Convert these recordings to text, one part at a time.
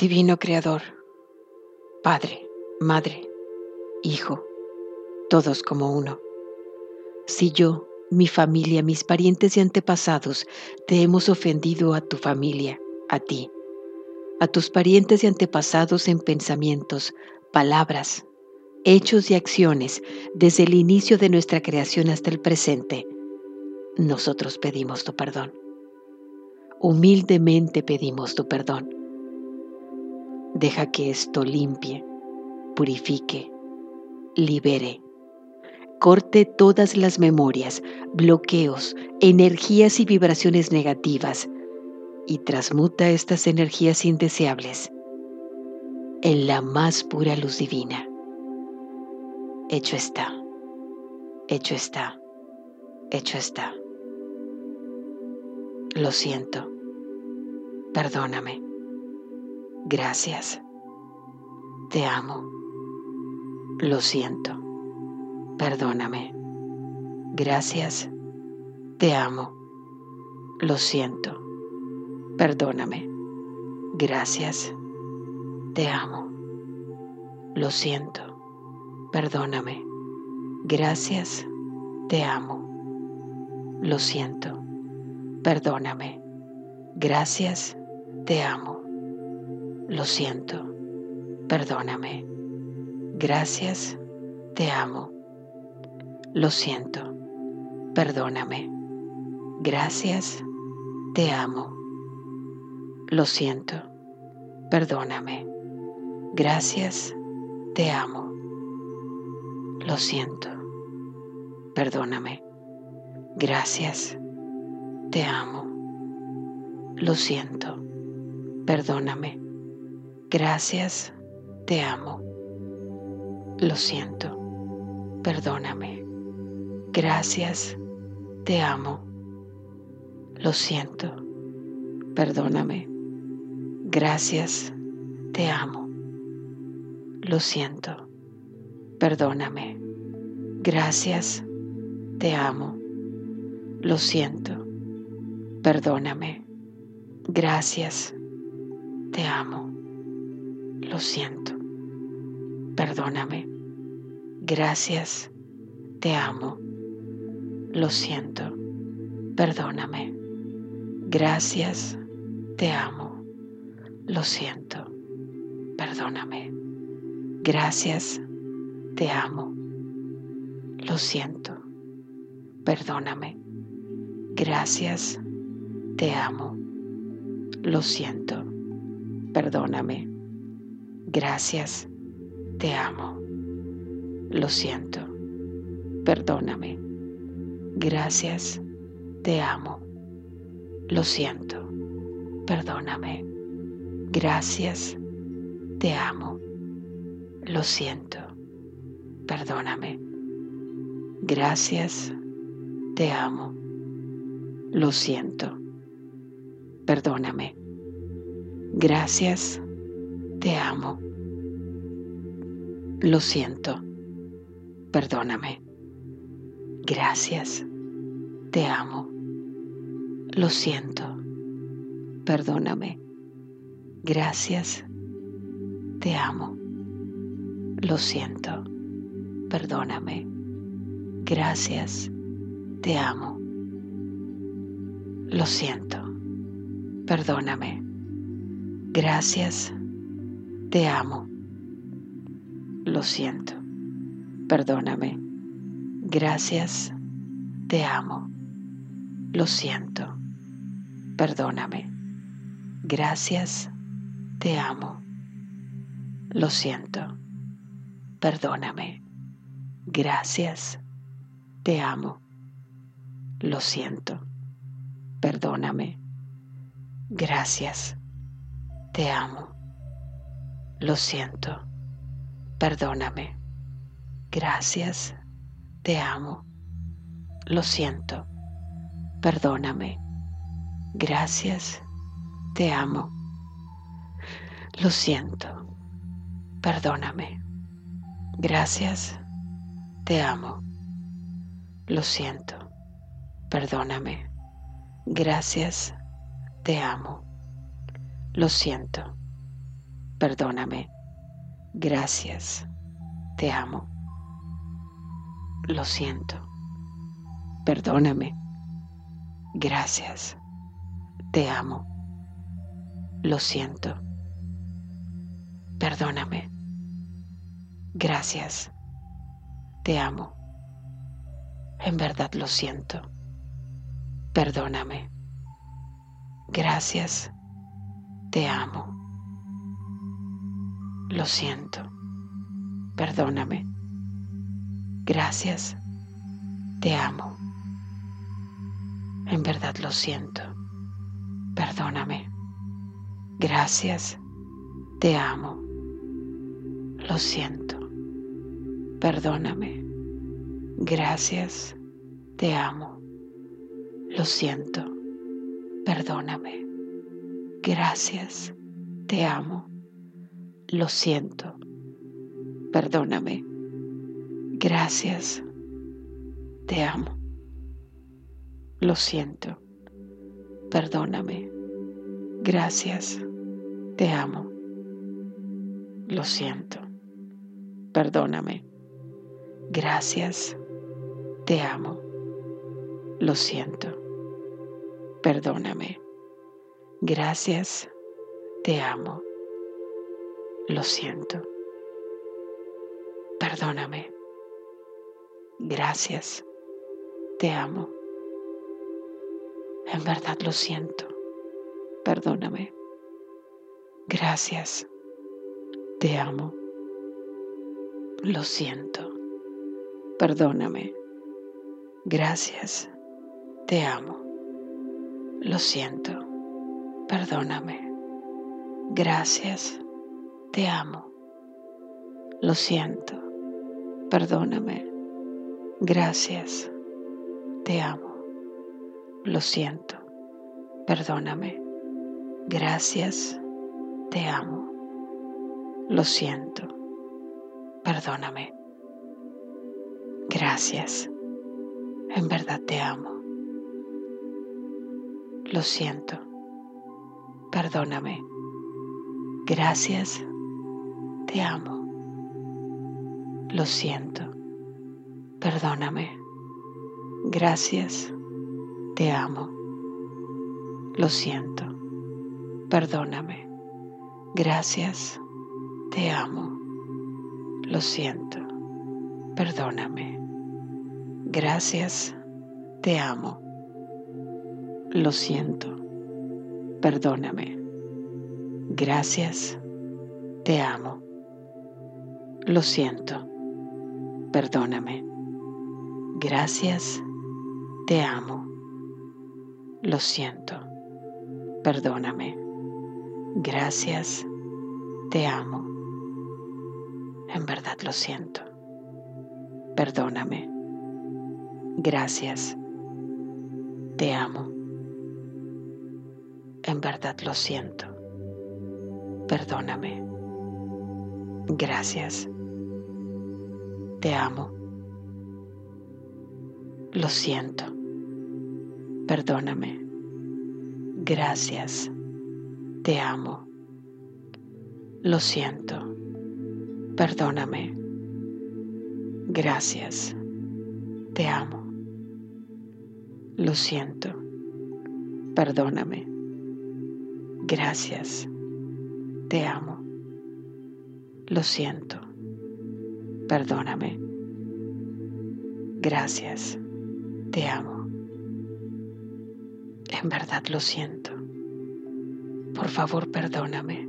Divino Creador, Padre, Madre, Hijo, todos como uno. Si yo, mi familia, mis parientes y antepasados te hemos ofendido a tu familia, a ti, a tus parientes y antepasados en pensamientos, palabras, hechos y acciones desde el inicio de nuestra creación hasta el presente, nosotros pedimos tu perdón. Humildemente pedimos tu perdón. Deja que esto limpie, purifique, libere, corte todas las memorias, bloqueos, energías y vibraciones negativas y transmuta estas energías indeseables en la más pura luz divina. Hecho está, hecho está, hecho está. Lo siento, perdóname. Gracias. Te amo. Lo siento. Perdóname. Gracias. Te amo. Lo siento. Perdóname. Gracias. Te amo. Lo siento. Perdóname. Gracias. Te amo. Lo siento. Perdóname. Gracias. Te amo. Lo siento, perdóname. Gracias, te amo. Lo siento, perdóname. Gracias, te amo. Lo siento, perdóname. Gracias, te amo. Lo siento, perdóname. Gracias, te amo. Lo siento, perdóname. Gracias, te amo. Lo siento, perdóname. Gracias, te amo. Lo siento, perdóname. Gracias, te amo. Lo siento, perdóname. Gracias, te amo. Lo siento, perdóname. Gracias, te amo. Lo siento. Perdóname. Gracias. Te amo. Lo siento. Perdóname. Gracias. Te amo. Lo siento. Perdóname. Gracias. Te amo. Lo siento. Perdóname. Gracias. Te amo. Lo siento. Perdóname. Gracias, te amo. Lo siento, perdóname. Gracias, te amo. Lo siento, perdóname. Gracias, te amo. Lo siento, perdóname. Gracias, te amo. Lo siento, perdóname. Gracias, te amo. Lo siento. Perdóname. Gracias. Te amo. Lo siento. Perdóname. Gracias. Te amo. Lo siento. Perdóname. Gracias. Te amo. Lo siento. Perdóname. Gracias. Te amo. Lo siento. Perdóname. Gracias. Te amo. Lo siento. Perdóname. Gracias. Te amo. Lo siento. Perdóname. Gracias. Te amo. Lo siento. Perdóname. Gracias. Te amo. Lo siento. Perdóname. Gracias. Te amo. Lo siento. Perdóname. Gracias. Te amo. Lo siento. Perdóname. Gracias. Te amo. Lo siento. Perdóname. Gracias. Te amo. Lo siento. Perdóname. Gracias. Te amo. Lo siento. Perdóname. Gracias. Te amo. Lo siento. Perdóname. Gracias. Te amo. En verdad lo siento. Perdóname. Gracias. Te amo. Lo siento. Perdóname. Gracias. Te amo. En verdad lo siento. Perdóname. Gracias. Te amo. Lo siento. Perdóname. Gracias. Te amo. Lo siento. Perdóname. Gracias. Te amo. Lo siento. Perdóname. Gracias. Te amo. Lo siento. Perdóname. Gracias. Te amo. Lo siento. Perdóname. Gracias. Te amo. Lo siento. Perdóname. Gracias. Te amo. Lo siento. Perdóname. Gracias. Te amo. En verdad lo siento. Perdóname. Gracias. Te amo. Lo siento. Perdóname. Gracias. Te amo. Lo siento. Perdóname. Gracias. Te amo. Lo siento. Perdóname. Gracias. Te amo. Lo siento. Perdóname. Gracias. Te amo. Lo siento. Perdóname. Gracias. En verdad te amo. Lo siento. Perdóname. Gracias. Te amo. Lo siento. Perdóname. Gracias. Te amo. Lo siento. Perdóname. Gracias. Te amo. Lo siento. Perdóname. Gracias. Te amo. Lo siento. Perdóname. Gracias. Te amo. Lo siento. Perdóname. Gracias. Te amo. Lo siento. Perdóname. Gracias. Te amo. En verdad lo siento. Perdóname. Gracias. Te amo. En verdad lo siento. Perdóname. Gracias. Te amo. Lo siento. Perdóname. Gracias. Te amo. Lo siento. Perdóname. Gracias. Te amo. Lo siento. Perdóname. Gracias. Te amo. Lo siento. Perdóname. Gracias. Te amo. En verdad lo siento. Por favor, perdóname.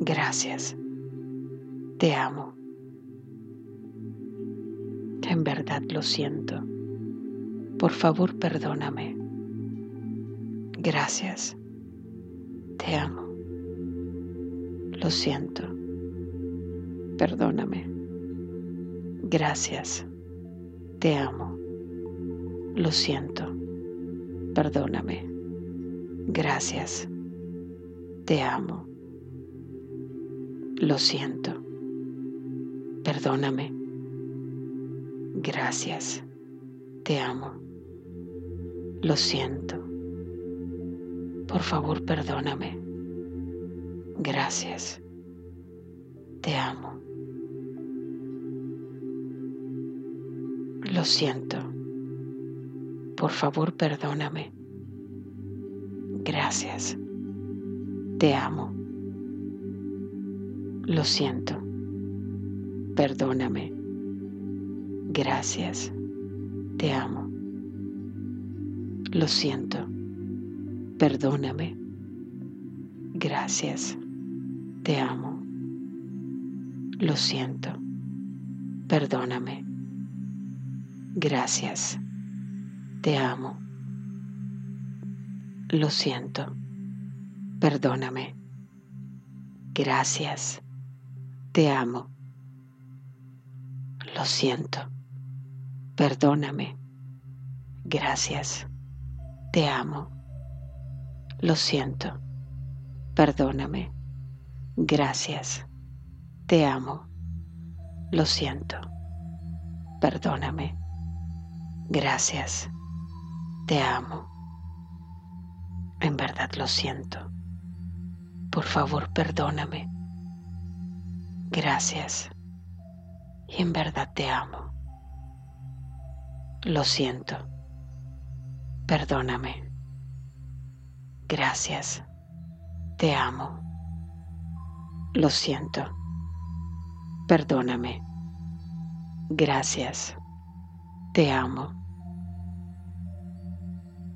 Gracias. Te amo. En verdad lo siento. Por favor, perdóname. Gracias. Te amo. Lo siento. Perdóname. Gracias. Te amo. Lo siento. Perdóname. Gracias. Te amo. Lo siento. Perdóname. Gracias. Te amo. Lo siento. Por favor, perdóname. Gracias. Te amo. Lo siento. Por favor, perdóname. Gracias. Te amo. Lo siento. Perdóname. Gracias. Te amo. Lo siento. Perdóname. Gracias. Te amo. Lo siento. Perdóname. Gracias. Te amo. Lo siento. Perdóname. Gracias. Te amo. Lo siento. Perdóname. Gracias. Te amo. Lo siento. Perdóname. Gracias. Te amo. Lo siento. Perdóname. Gracias. Te amo. En verdad lo siento. Por favor, perdóname. Gracias. Y en verdad te amo. Lo siento. Perdóname. Gracias. Te amo. Lo siento. Perdóname. Gracias. Te amo.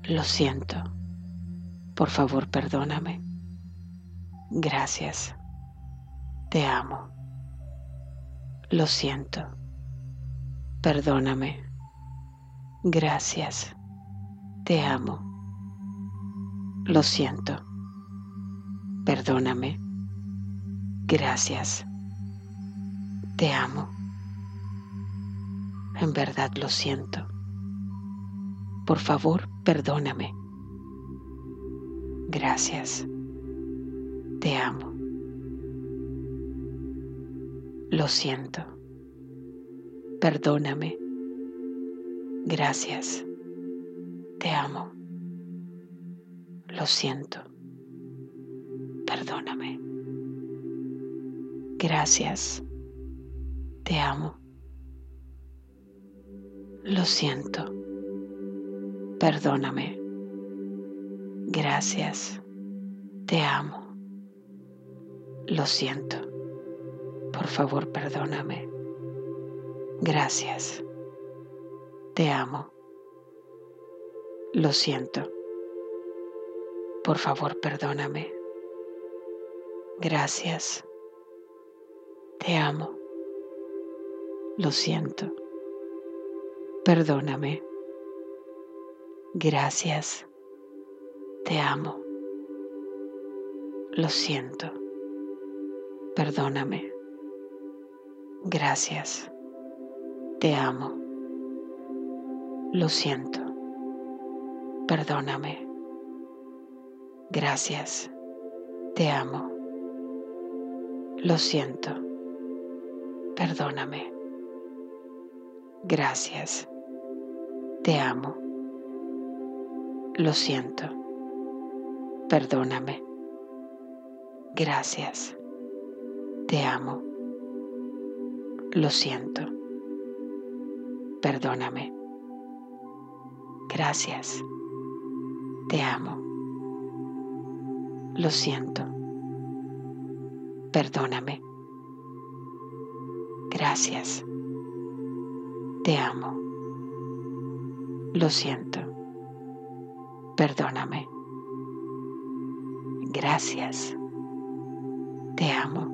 Lo siento. Por favor, perdóname. Gracias. Te amo. Lo siento. Perdóname. Gracias. Te amo. Lo siento. Perdóname. Gracias. Te amo. En verdad lo siento. Por favor, perdóname. Gracias. Te amo. Lo siento. Perdóname. Gracias. Te amo. Lo siento. Perdóname. Gracias. Te amo. Lo siento. Perdóname. Gracias. Te amo. Lo siento. Por favor, perdóname. Gracias. Te amo. Lo siento. Por favor, perdóname. Gracias. Te amo. Lo siento. Perdóname. Gracias. Te amo. Lo siento. Perdóname. Gracias. Te amo. Lo siento. Perdóname. Gracias. Te amo. Lo siento. Perdóname. Gracias. Te amo. Lo siento. Perdóname. Gracias. Te amo. Lo siento. Perdóname. Gracias. Te amo. Lo siento. Perdóname. Gracias. Te amo. Lo siento. Perdóname. Gracias. Te amo.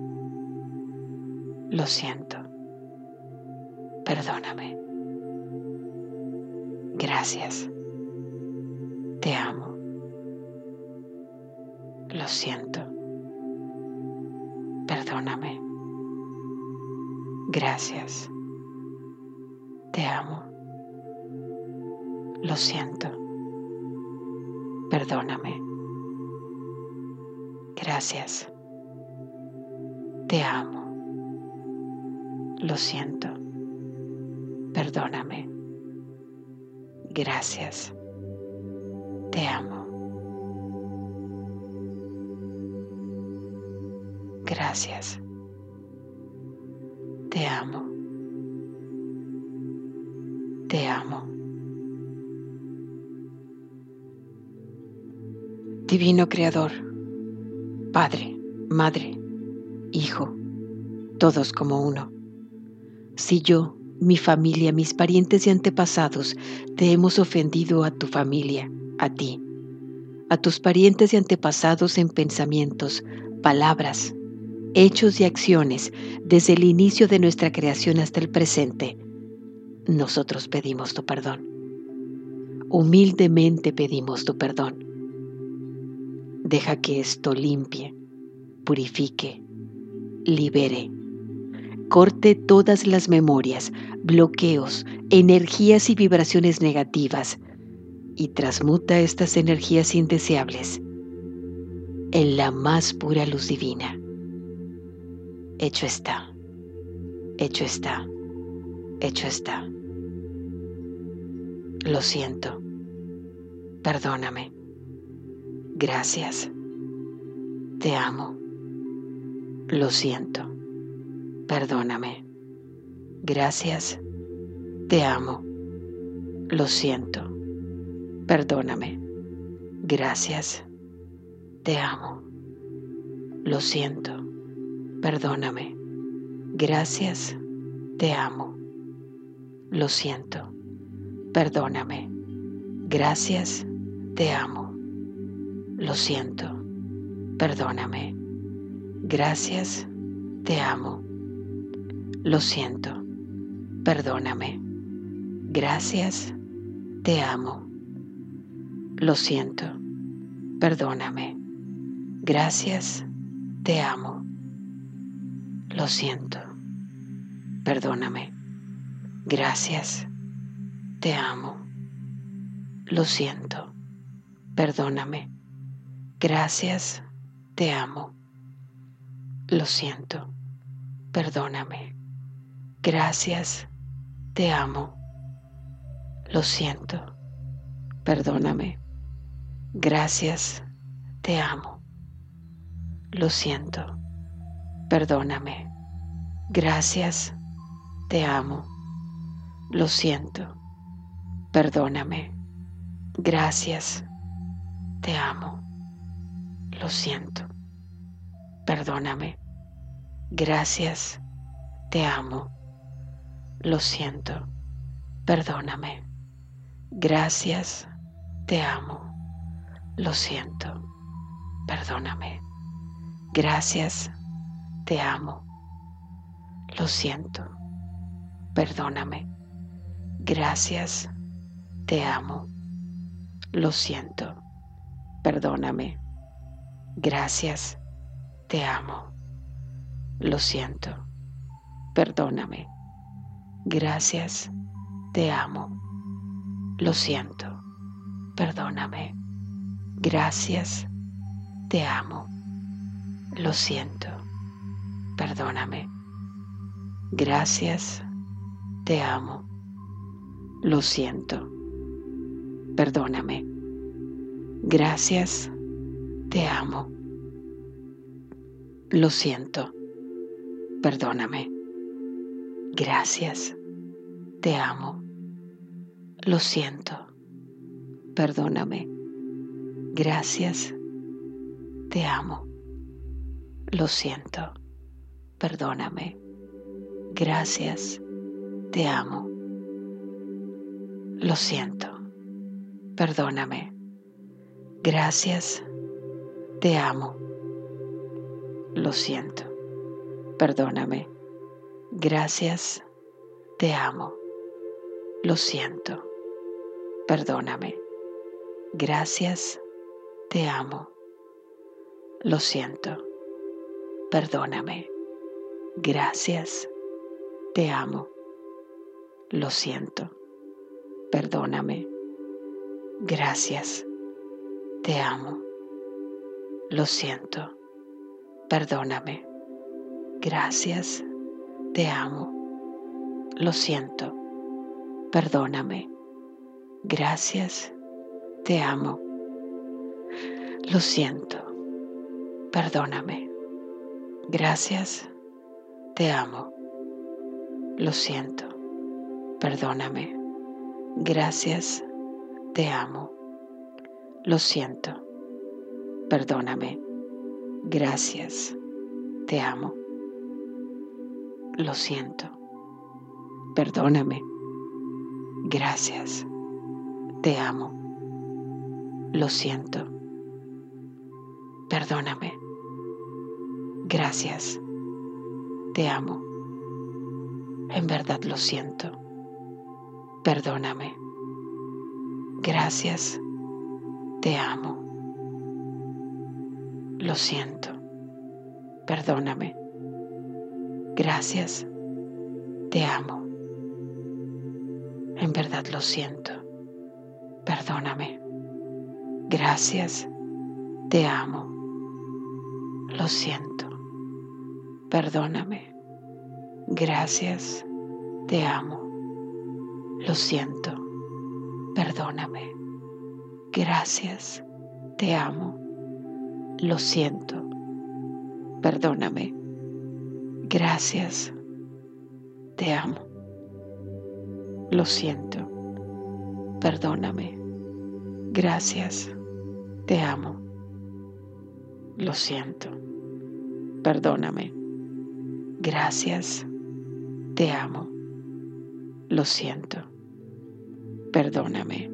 Lo siento. Perdóname. Gracias. Te amo. Lo siento. Perdóname. Gracias. Te amo. Lo siento. Perdóname. Gracias. Te amo. Lo siento. Perdóname. Gracias. Te amo. Gracias. Divino Creador, Padre, Madre, Hijo, todos como uno. Si yo, mi familia, mis parientes y antepasados te hemos ofendido a tu familia, a ti, a tus parientes y antepasados en pensamientos, palabras, hechos y acciones desde el inicio de nuestra creación hasta el presente, nosotros pedimos tu perdón. Humildemente pedimos tu perdón. Deja que esto limpie, purifique, libere, corte todas las memorias, bloqueos, energías y vibraciones negativas y transmuta estas energías indeseables en la más pura luz divina. Hecho está, hecho está, hecho está. Lo siento, perdóname, gracias, te amo, lo siento, perdóname, gracias, te amo, lo siento Perdóname. Gracias. Te amo. Lo siento. Perdóname. Gracias. Te amo. Lo siento. Perdóname. Gracias. Te amo. Lo siento. Perdóname. Gracias. Te amo. Lo siento. Perdóname. Gracias. Te amo. Lo siento, perdóname, gracias, te amo. Lo siento, perdóname, gracias, te amo. Lo siento, perdóname, gracias, te amo. Lo siento, perdóname, gracias, te amo. Lo siento, perdóname Gracias, te amo. Lo siento. Perdóname. Gracias, te amo. Lo siento. Perdóname. Gracias, te amo. Lo siento. Perdóname. Gracias, te amo. Lo siento. Perdóname. Gracias, te amo. Lo siento, perdóname. Gracias, te amo. Lo siento, perdóname. Gracias, te amo. Lo siento, perdóname. Gracias, te amo. Lo siento, perdóname. Gracias, te amo. Lo siento, perdóname. Gracias, te amo. Lo siento, perdóname. Gracias, te amo. Lo siento, perdóname. Gracias, te amo. Lo siento, perdóname. Gracias, te amo. Lo siento, perdóname. Gracias, te amo. Lo siento, perdóname. Gracias, te amo. Lo siento, perdóname. Gracias, te amo. Lo siento, perdóname. Gracias, te amo. Lo siento, perdóname. Gracias, te amo. Lo siento. Perdóname. Gracias. Te amo. Lo siento. Perdóname. Gracias. Te amo. Lo siento. Perdóname. Gracias. Te amo. Lo siento. Perdóname. Gracias. Te amo. Lo siento, perdóname. Gracias, te amo. Lo siento, perdóname. Gracias, te amo. Lo siento, perdóname. Gracias, te amo. Lo siento, perdóname. Gracias, te amo. Lo siento, perdóname. Gracias, te amo. En verdad lo siento. Perdóname. Gracias, te amo. Lo siento. Perdóname. Gracias, te amo. En verdad lo siento. Perdóname. Gracias, te amo. Lo siento. Perdóname. Gracias, te amo. Lo siento. Perdóname. Gracias, te amo. Lo siento. Perdóname. Gracias, te amo. Lo siento. Perdóname. Gracias, te amo. Lo siento. Perdóname. Gracias, te amo. Lo siento. Perdóname.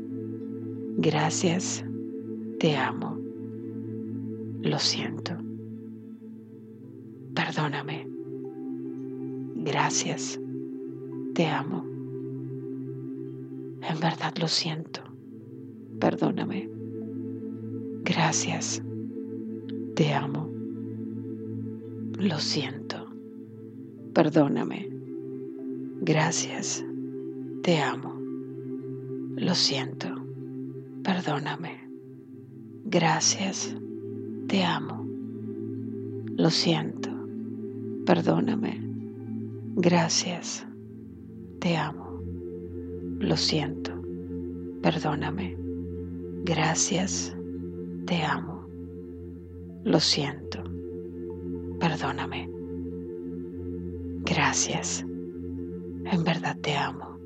Gracias, te amo. Lo siento. Perdóname. Gracias, te amo. En verdad lo siento. Perdóname. Gracias, te amo. Lo siento. Perdóname. Gracias. Te amo. Lo siento. Perdóname. Gracias. Te amo. Lo siento. Perdóname. Gracias. Te amo. Lo siento. Perdóname. Gracias. Te amo. Lo siento. Perdóname. Gracias. En verdad te amo.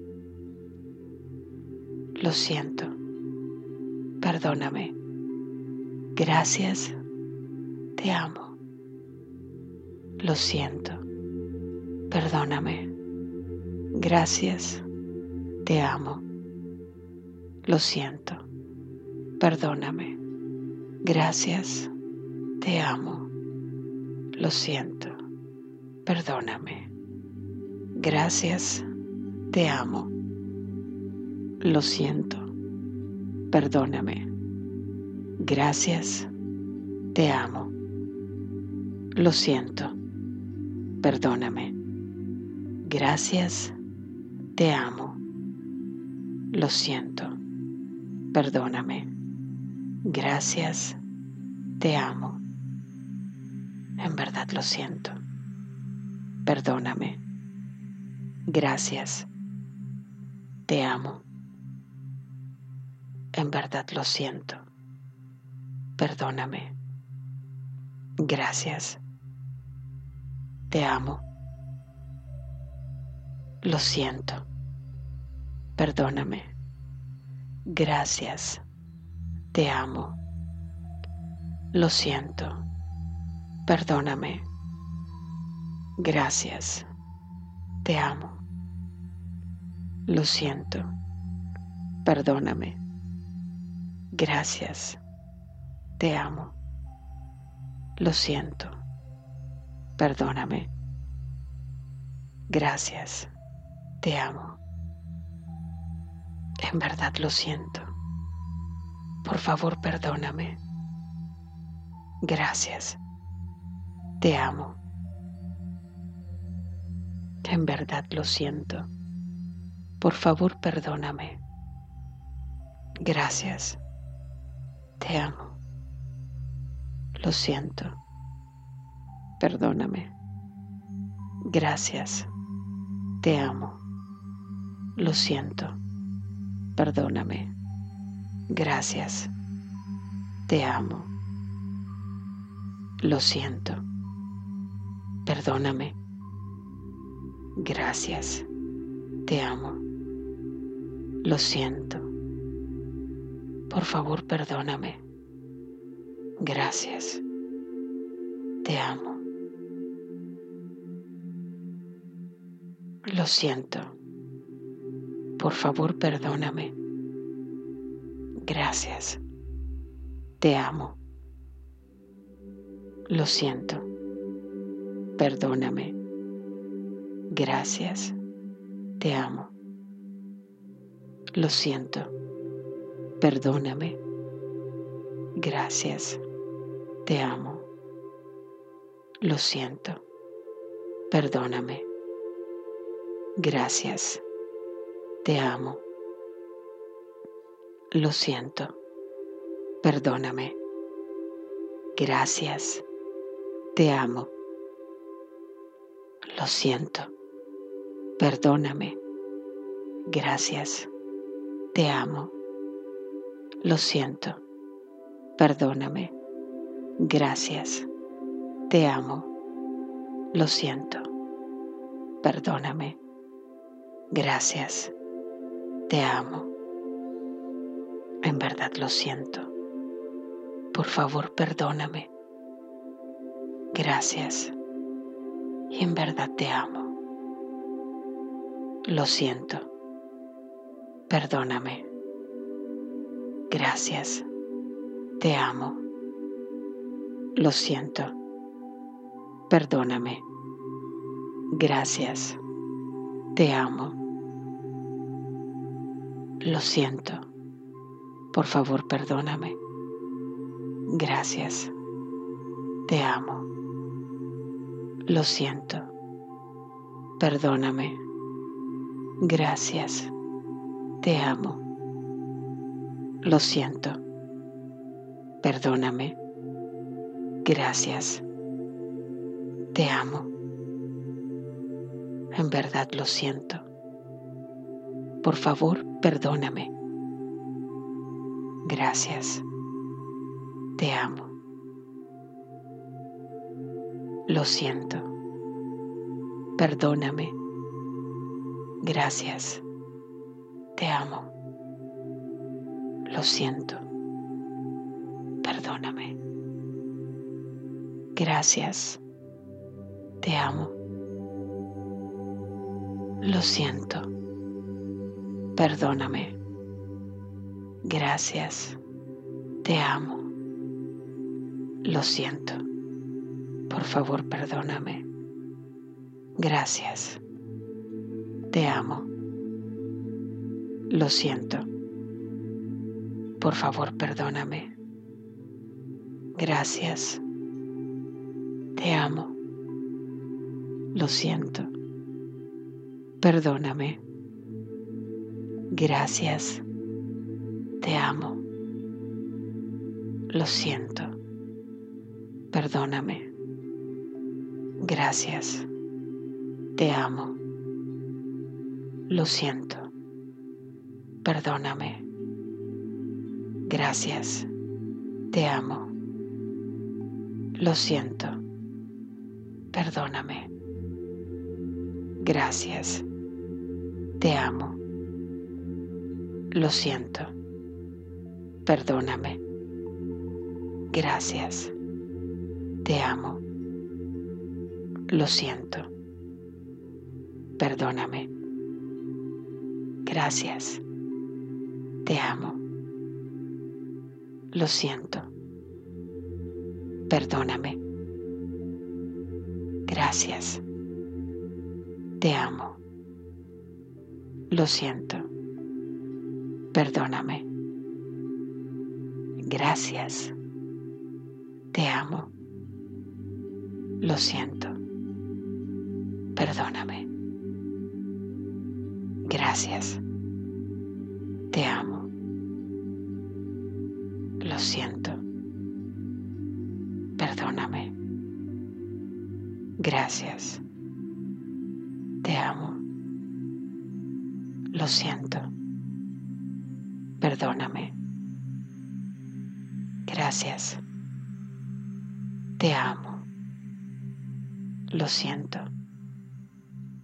Lo siento. Perdóname. Gracias. Te amo. Lo siento. Perdóname. Gracias. Te amo. Lo siento. Perdóname. Gracias. Te amo. Lo siento. Perdóname. Gracias. Te amo. Lo siento. Perdóname. Gracias. Te amo. Lo siento. Perdóname. Gracias. Te amo. Lo siento. Perdóname. Gracias. Te amo. En verdad lo siento. Perdóname. Gracias. Te amo. En verdad lo siento. Perdóname. Gracias. Te amo. Lo siento. Perdóname. Gracias. Te amo. Lo siento. Perdóname. Gracias. Te amo. Lo siento. Perdóname. Gracias. Te amo. Lo siento. Perdóname. Gracias. Te amo. En verdad lo siento. Por favor, perdóname. Gracias. Te amo. En verdad lo siento. Por favor, perdóname. Gracias. Te amo. Lo siento. Perdóname. Gracias. Te amo. Lo siento. Perdóname. Gracias. Te amo. Lo siento. Perdóname. Gracias. Te amo. Lo siento. Por favor, perdóname. Gracias. Te amo. Lo siento. Por favor, perdóname. Gracias. Te amo. Lo siento. Perdóname. Gracias. Te amo. Lo siento. Perdóname. Gracias. Te amo. Lo siento. Perdóname. Gracias. Te amo. Lo siento. Perdóname. Gracias. Te amo. Lo siento. Perdóname. Gracias. Te amo. Lo siento. Perdóname. Gracias. Te amo. Lo siento. Perdóname. Gracias. Te amo. En verdad lo siento. Por favor, perdóname. Gracias. Y en verdad te amo. Lo siento. Perdóname. Gracias. Te amo. Lo siento. Perdóname. Gracias. Te amo. Lo siento. Por favor, perdóname. Gracias. Te amo. Lo siento. Perdóname. Gracias. Te amo. Lo siento. Perdóname. Gracias. Te amo. En verdad lo siento. Por favor, perdóname. Gracias. Te amo. Lo siento. Perdóname. Gracias. Te amo. Lo siento. Perdóname. Gracias. Te amo. Lo siento. Perdóname. Gracias. Te amo. Lo siento. Por favor, perdóname. Gracias. Te amo. Lo siento. Por favor, perdóname. Gracias. Te amo. Lo siento. Perdóname. Gracias. Te amo. Lo siento. Perdóname. Gracias. Te amo. Lo siento. Perdóname. Gracias. Te amo. Lo siento. Perdóname. Gracias. Te amo. Lo siento. Perdóname. Gracias. Te amo. Lo siento. Perdóname. Gracias. Te amo. Lo siento. Perdóname. Gracias. Te amo. Lo siento. Perdóname. Gracias. Te amo. Lo siento. Perdóname. Gracias. Te amo. Lo siento. Perdóname. Gracias. Lo siento.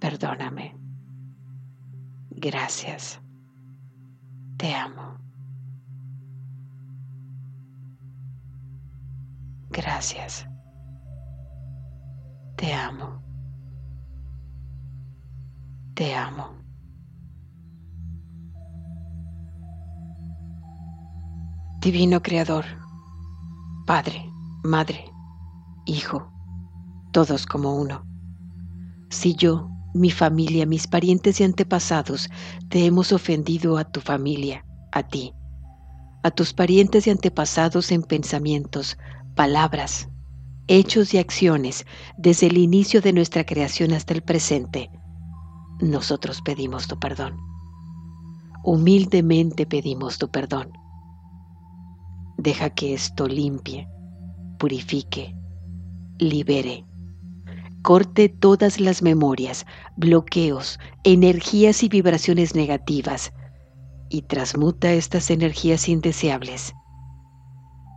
Perdóname. Gracias. Te amo. Gracias. Te amo. Te amo. Divino Creador, Padre, Madre, Hijo, todos como uno. Si yo, mi familia, mis parientes y antepasados te hemos ofendido a tu familia, a ti, a tus parientes y antepasados en pensamientos, palabras, hechos y acciones desde el inicio de nuestra creación hasta el presente, nosotros pedimos tu perdón. Humildemente pedimos tu perdón Deja que esto limpie, purifique, libere. Corte todas las memorias, bloqueos, energías y vibraciones negativas y transmuta estas energías indeseables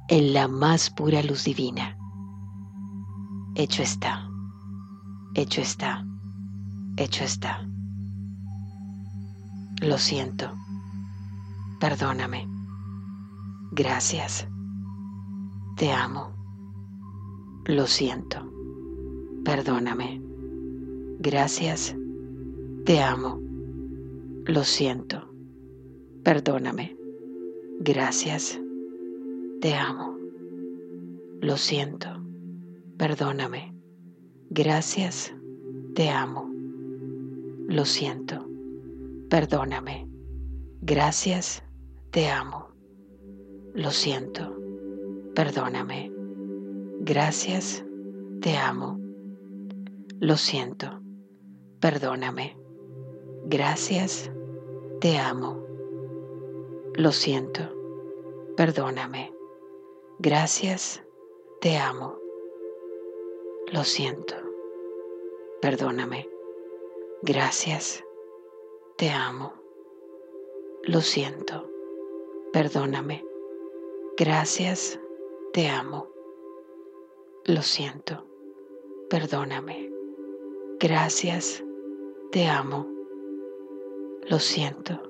en la más pura luz divina. Hecho está, hecho está, hecho está. Lo siento, perdóname. Gracias. Te amo. Lo siento. Perdóname. Gracias. Te amo. Lo siento. Perdóname. Gracias. Te amo. Lo siento. Perdóname. Gracias. Te amo. Lo siento. Perdóname. Gracias. Te amo. Lo siento, perdóname. Gracias, te amo. Lo siento, perdóname. Gracias, te amo. Lo siento, perdóname. Gracias, te amo. Lo siento, perdóname. Gracias, te amo. Lo siento, perdóname. Gracias, te amo. Lo siento, perdóname. Gracias, te amo. Lo siento,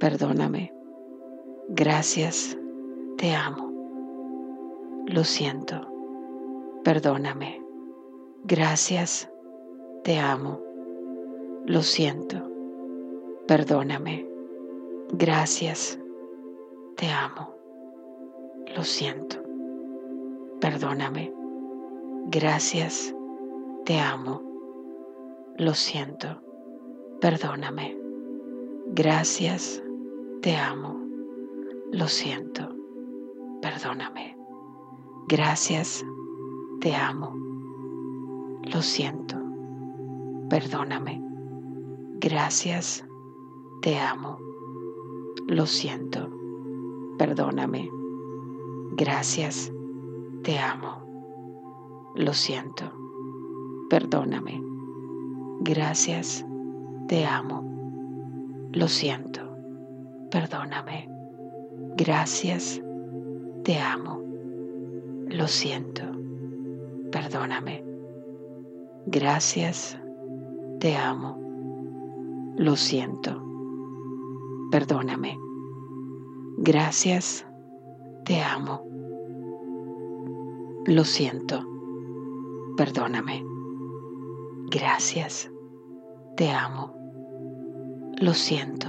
perdóname. Gracias, te amo. Lo siento, perdóname. Gracias, te amo. Lo siento, perdóname. Gracias, te amo. Lo siento. Perdóname. Gracias. Te amo. Lo siento. Perdóname. Gracias. Te amo. Lo siento. Perdóname. Gracias. Te amo. Lo siento. Perdóname. Gracias. Te amo. Lo siento. Perdóname. Gracias, te amo. Lo siento. Perdóname. Gracias, te amo. Lo siento. Perdóname. Gracias, te amo. Lo siento. Perdóname. Gracias, te amo. Lo siento. Perdóname. Gracias, te amo. Lo siento. Perdóname. Gracias. Te amo. Lo siento.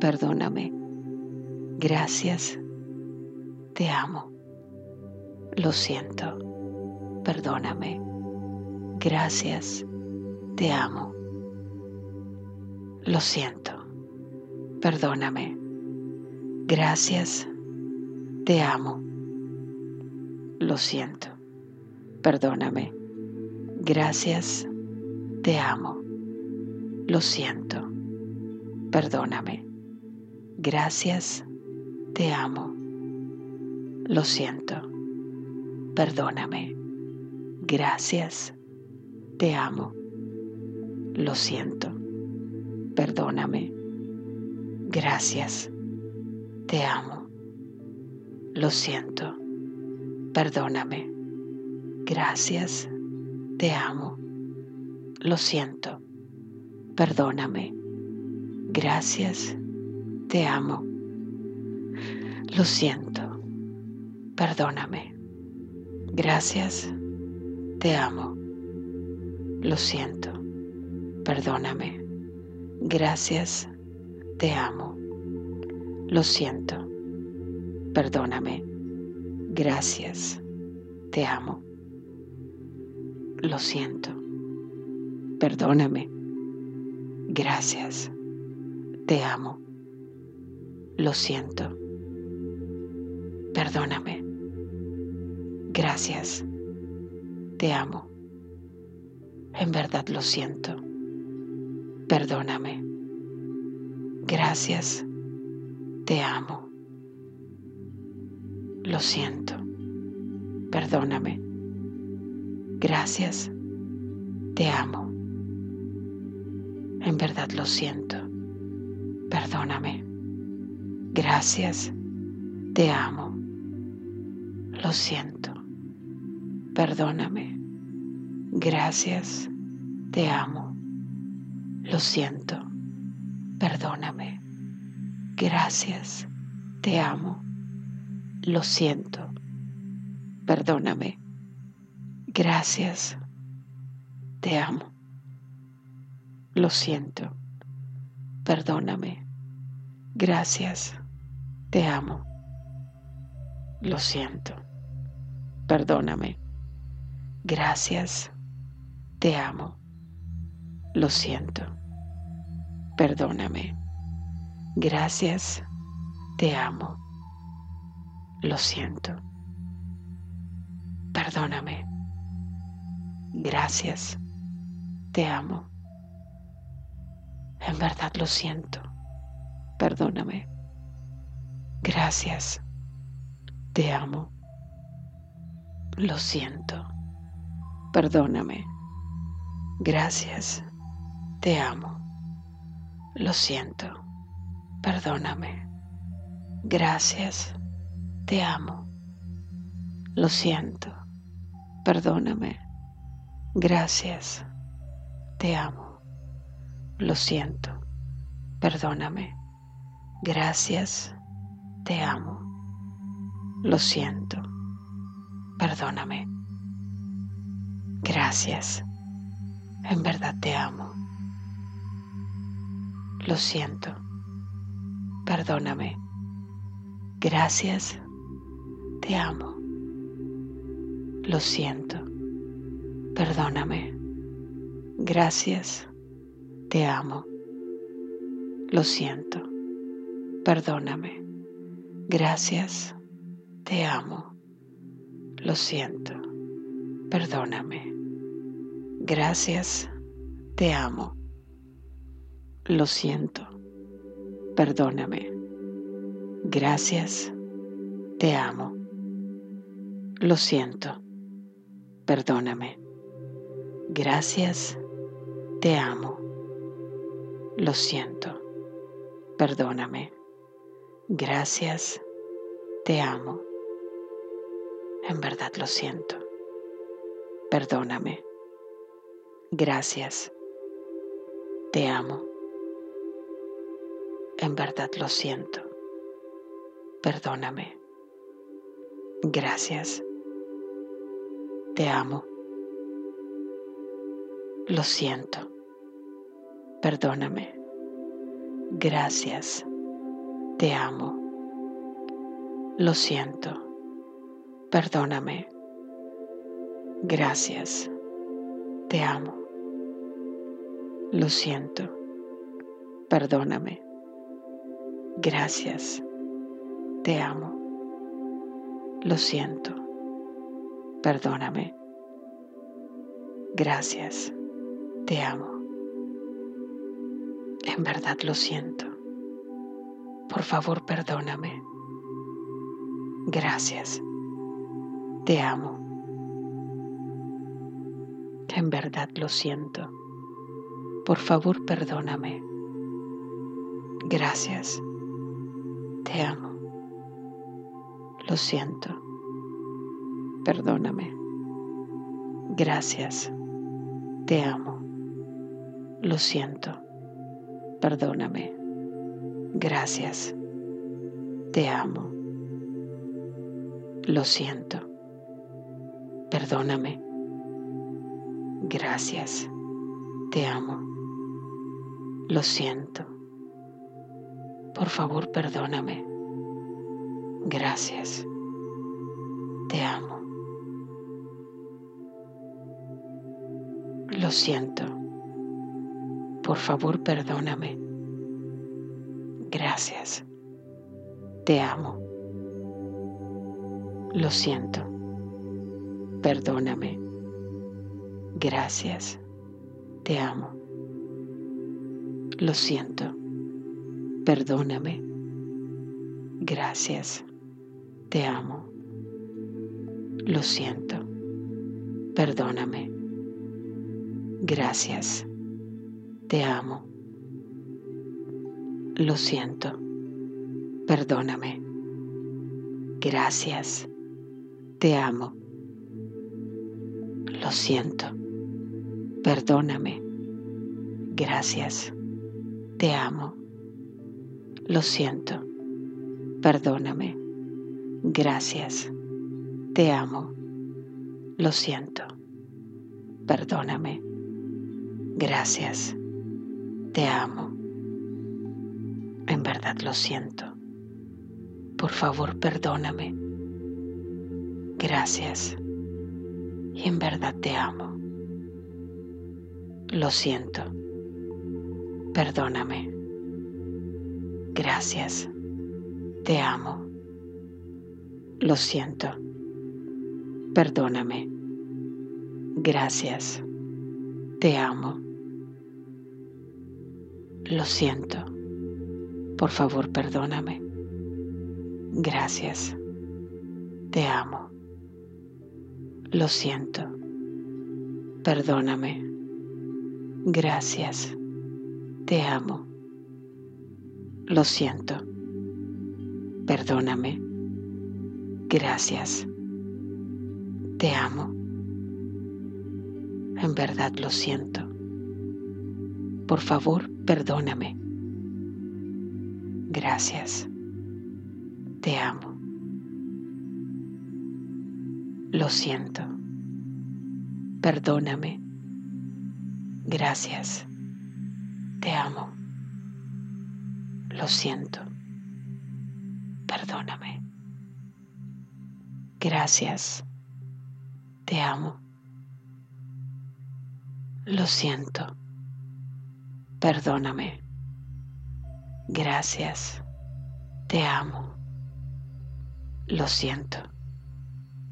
Perdóname. Gracias. Te amo. Lo siento. Perdóname. Gracias. Te amo. Lo siento. Perdóname. Gracias. Te amo. Lo siento. Perdóname. Gracias. Te amo. Lo siento. Perdóname. Gracias. Te amo. Lo siento. Perdóname. Gracias. Te amo. Lo siento. Perdóname. Gracias. Te amo. Lo siento. Perdóname. Gracias. te amo, lo siento, perdóname, gracias, te amo, lo siento, perdóname, gracias, te amo, lo siento, perdóname, gracias, te amo, lo siento, perdóname, gracias, te amo. Lo siento, perdóname, gracias, te amo, lo siento, perdóname, gracias, te amo, en verdad lo siento, perdóname, gracias, te amo, lo siento, perdóname. Gracias, te amo. En verdad lo siento. Perdóname. Gracias, te amo. Lo siento. Perdóname. Gracias, te amo. Lo siento. Perdóname. Gracias, te amo. Lo siento. Perdóname Gracias. Te amo. Lo siento. Perdóname. Gracias. Te amo. Lo siento. Perdóname. Gracias. Te amo. Lo siento. Perdóname. Gracias. Te amo. Lo siento. Perdóname. Gracias. Te amo. En verdad lo siento. Perdóname. Gracias. Te amo. Lo siento. Perdóname. Gracias. Te amo. Lo siento. Perdóname. Gracias. Te amo. Lo siento. Perdóname. Gracias. Te amo. Lo siento. Perdóname. Gracias. Te amo. Lo siento. Perdóname. Gracias. En verdad te amo. Lo siento. Perdóname. Gracias. Te amo. Lo siento. Perdóname. Gracias. Te amo. Lo siento. Perdóname. Gracias. Te amo. Lo siento. Perdóname. Gracias. Te amo. Lo siento. Perdóname. Gracias. Te amo. Lo siento. Perdóname. Gracias, te amo. Lo siento. Perdóname. Gracias, te amo. En verdad lo siento. Perdóname. Gracias. Te amo. En verdad lo siento. Perdóname. Gracias. Te amo. Lo siento. Perdóname. Gracias. Te amo. Lo siento. Perdóname. Gracias. Te amo. Lo siento. Perdóname. Gracias. Te amo. Lo siento. Perdóname. Gracias. Te amo. En verdad lo siento. Por favor, perdóname. Gracias. Te amo. En verdad lo siento. Por favor, perdóname. Gracias. Te amo. Lo siento. Perdóname. Gracias. Te amo. Lo siento. Perdóname. Gracias. Te amo. Lo siento. Perdóname. Gracias. Te amo. Lo siento. Por favor, perdóname. Gracias. Te amo. Lo siento. Por favor, perdóname. Gracias. Te amo. Lo siento. Perdóname. Gracias. Te amo. Lo siento. Perdóname. Gracias. Te amo. Lo siento. Perdóname. Gracias. Te amo. Lo siento. Perdóname. Gracias. Te amo. Lo siento. Perdóname. Gracias. Te amo. Lo siento. Perdóname. Gracias. Te amo. Lo siento. Perdóname. Gracias. Te amo. En verdad lo siento. Por favor, perdóname. Gracias. Y en verdad te amo. Lo siento. Perdóname. Gracias. Te amo. Lo siento. Perdóname. Gracias. Te amo. Lo siento. Por favor, perdóname. Gracias. Te amo. Lo siento. Perdóname. Gracias. Te amo. Lo siento. Perdóname. Gracias. Te amo. En verdad lo siento. Por favor, perdóname. Gracias. Te amo. Lo siento. Perdóname. Gracias. Te amo. Lo siento. Perdóname. Gracias. Te amo. Lo siento. Perdóname. Gracias. Te amo. Lo siento.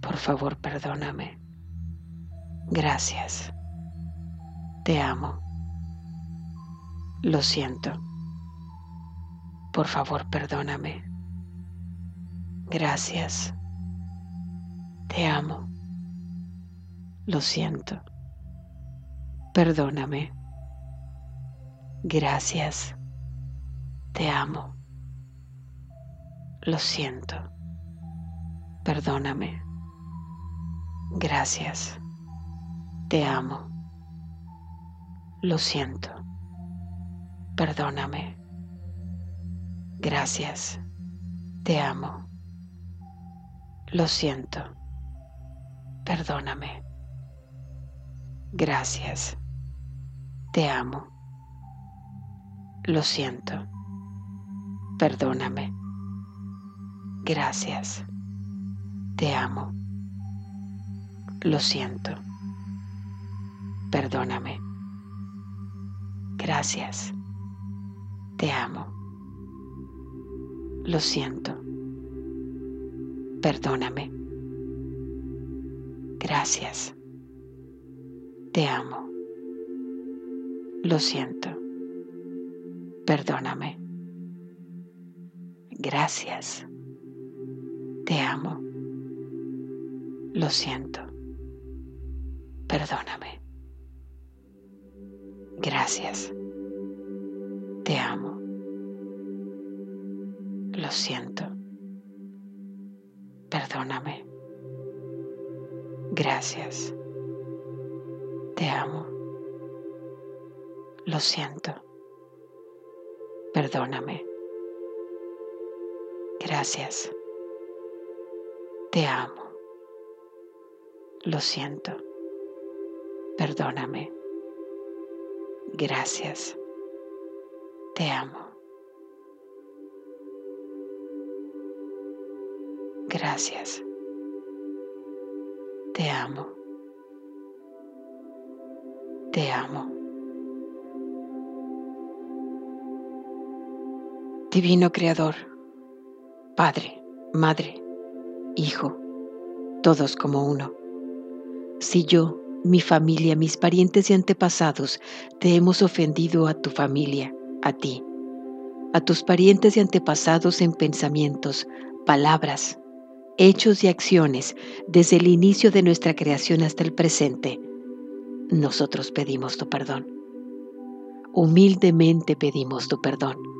Por favor, perdóname. Gracias. Te amo. Lo siento. Por favor, perdóname. Gracias. Te amo. Lo siento. Perdóname. Gracias. Te amo. Lo siento. Perdóname. Gracias. Te amo. Lo siento. Perdóname. Gracias. Te amo. Lo siento. Perdóname. Gracias. Te amo. Lo siento. Perdóname. Gracias. Te amo. Lo siento. Perdóname. Gracias. Te amo. Lo siento. Perdóname. Gracias. Te amo. Lo siento. Perdóname. Gracias. Te amo. Lo siento. Perdóname. Gracias. Te amo. Lo siento. Perdóname. Gracias. Te amo. Lo siento. Perdóname. Gracias. Te amo. Lo siento. Perdóname. Gracias. Te amo. Gracias. Te amo. Te amo. Divino Creador, Padre, Madre, Hijo, todos como uno. Si yo, mi familia, mis parientes y antepasados te hemos ofendido a tu familia, a ti, a tus parientes y antepasados en pensamientos, palabras, hechos y acciones desde el inicio de nuestra creación hasta el presente, nosotros pedimos tu perdón. Humildemente pedimos tu perdón.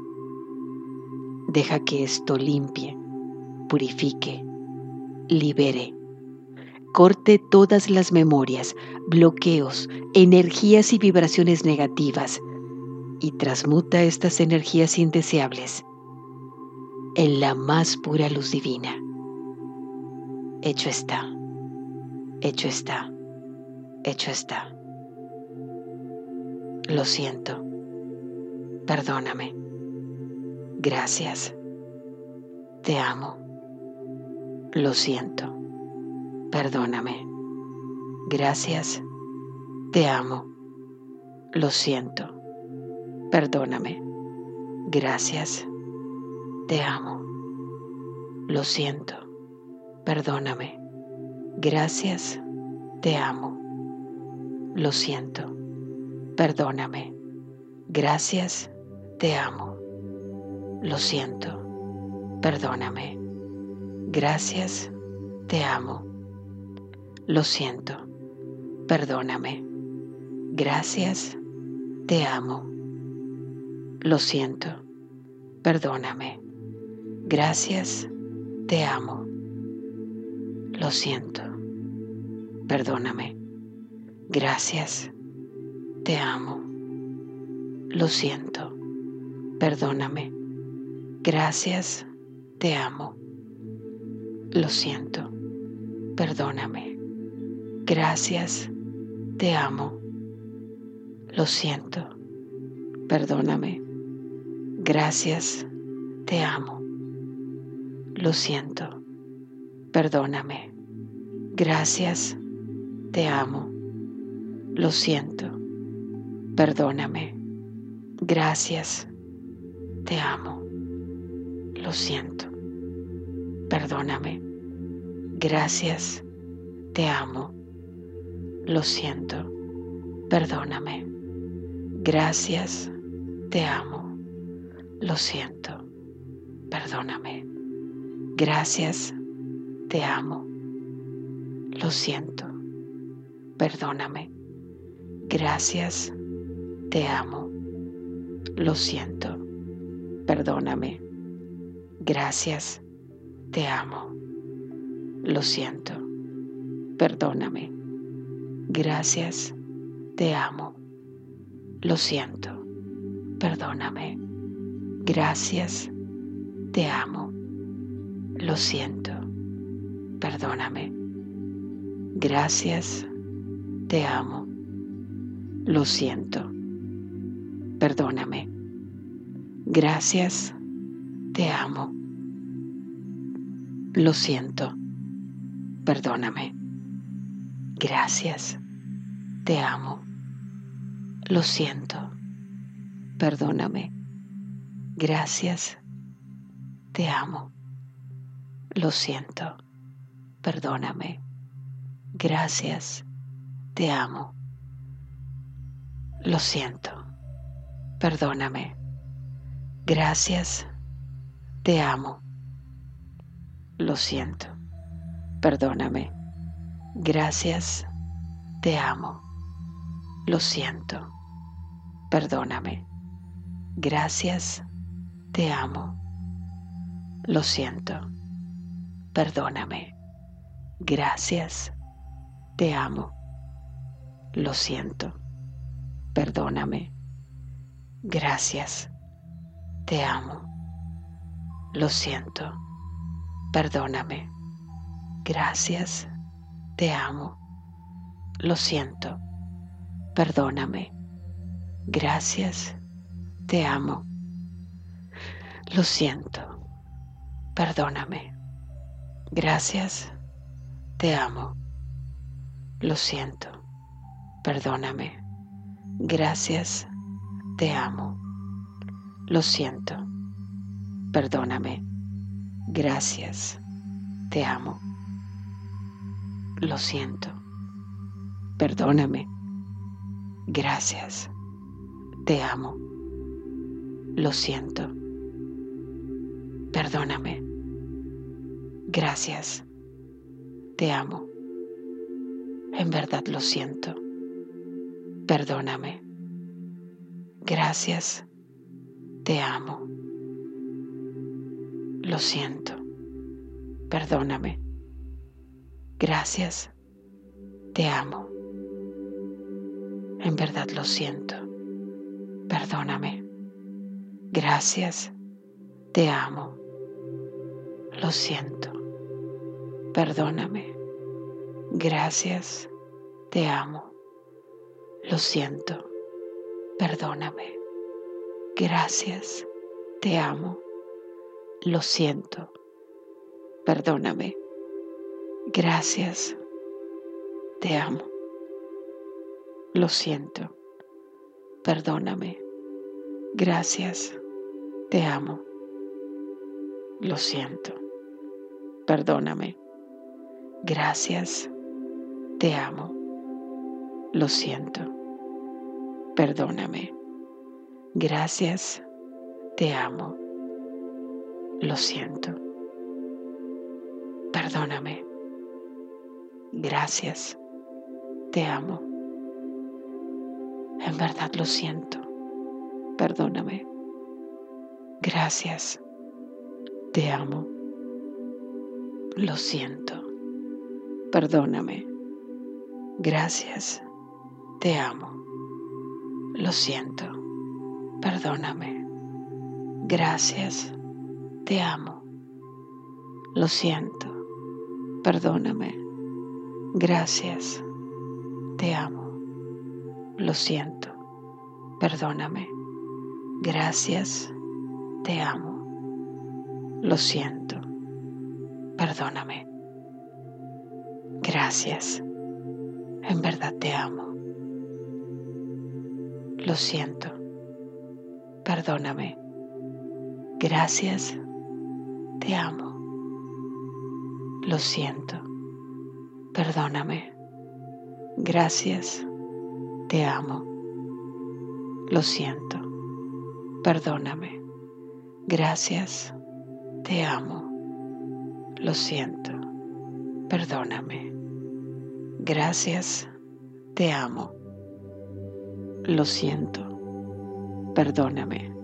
Deja que esto limpie, purifique, libere, corte todas las memorias, bloqueos, energías y vibraciones negativas y transmuta estas energías indeseables en la más pura luz divina. Hecho está, hecho está, hecho está. Lo siento, perdóname, gracias, te amo, lo siento, perdóname, gracias, te amo, lo siento, perdóname, gracias, te amo, lo siento Perdóname. Gracias. Te amo. Lo siento. Perdóname. Gracias. Te amo. Lo siento. Perdóname. Gracias. Te amo. Lo siento. Perdóname. Gracias. Te amo. Lo siento. Perdóname. Gracias. Te amo. Lo siento. Perdóname. Gracias. Te amo. Lo siento. Perdóname. Gracias. Te amo. Lo siento. Perdóname. Gracias. Te amo. Lo siento. Perdóname. Gracias. Te amo. Lo siento. Perdóname. Gracias, te amo. Lo siento. Perdóname. Gracias, te amo. Lo siento. Perdóname. Gracias, te amo. Lo siento. Perdóname. Gracias, te amo. Lo siento. Perdóname. Gracias, te amo. Lo siento. Perdóname. Gracias. Te amo. Lo siento. Perdóname. Gracias. Te amo. Lo siento. Perdóname. Gracias. Te amo. Lo siento. Perdóname. Gracias. Te amo. Lo siento. Perdóname. Gracias, te amo. Lo siento. Perdóname. Gracias, te amo. Lo siento. Perdóname. Gracias, te amo. Lo siento. Perdóname. Gracias, te amo. Lo siento. Perdóname. Gracias, te amo. Lo siento, perdóname. Gracias, te amo. Lo siento, perdóname. Gracias, te amo. Lo siento, perdóname. Gracias, te amo. Lo siento, perdóname. Gracias, te amo. Lo siento. Perdóname. Gracias. Te amo. Lo siento. Perdóname. Gracias. Te amo. Lo siento. Perdóname. Gracias. Te amo. Lo siento. Perdóname. Gracias. Te amo. Lo siento. Perdóname. Gracias. Te amo. Lo siento. Perdóname. Gracias. Te amo. Lo siento. Perdóname. Gracias. Te amo. Lo siento. Perdóname. Gracias. Te amo. En verdad lo siento. Perdóname. Gracias. Te amo. Lo siento. Perdóname. Gracias. Te amo. En verdad lo siento. Perdóname. Gracias. Te amo. Lo siento. Perdóname. Gracias. Te amo. Lo siento. Perdóname. Gracias. Te amo. Lo siento. Perdóname. Gracias. Te amo. Lo siento. Perdóname. Gracias. Te amo. Lo siento. Perdóname. Gracias. Te amo. Lo siento. Perdóname. Gracias. Te amo. Lo siento. Perdóname. Gracias. Te amo. En verdad lo siento. Perdóname. Gracias. Te amo. Lo siento. Perdóname. Gracias. Te amo. Lo siento. Perdóname. Gracias. Te amo. Lo siento. Perdóname. Gracias. Te amo. Lo siento. Perdóname. Gracias. Te amo. Lo siento. Perdóname. Gracias. En verdad te amo. Lo siento. Perdóname. Gracias. Te amo. Lo siento. Perdóname. Gracias. Te amo. Lo siento. Perdóname. Gracias. Te amo. Lo siento. Perdóname. Gracias. Te amo. Lo siento. Perdóname.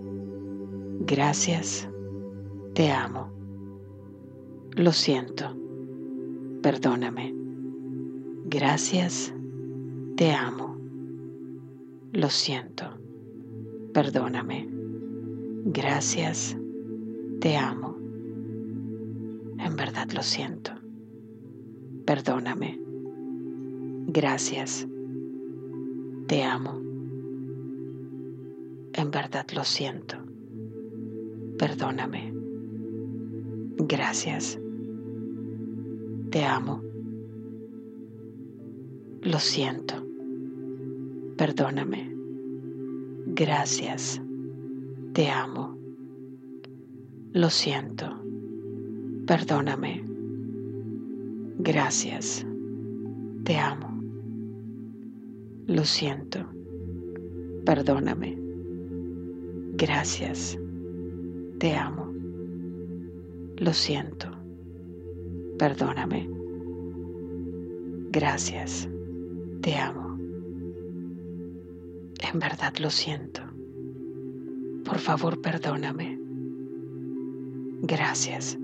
Gracias. Te amo. Lo siento. Perdóname. Gracias. Te amo. Lo siento. Perdóname. Gracias. Te amo. En verdad lo siento. Perdóname. Gracias. Te amo. En verdad lo siento. Perdóname. Gracias. Te amo. Lo siento. Perdóname. Gracias. Te amo. Lo siento. Perdóname. Gracias. Te amo. Lo siento. Perdóname. Gracias. Te amo. Lo siento. Perdóname. Gracias. Te amo. En verdad lo siento. Por favor, perdóname. Gracias.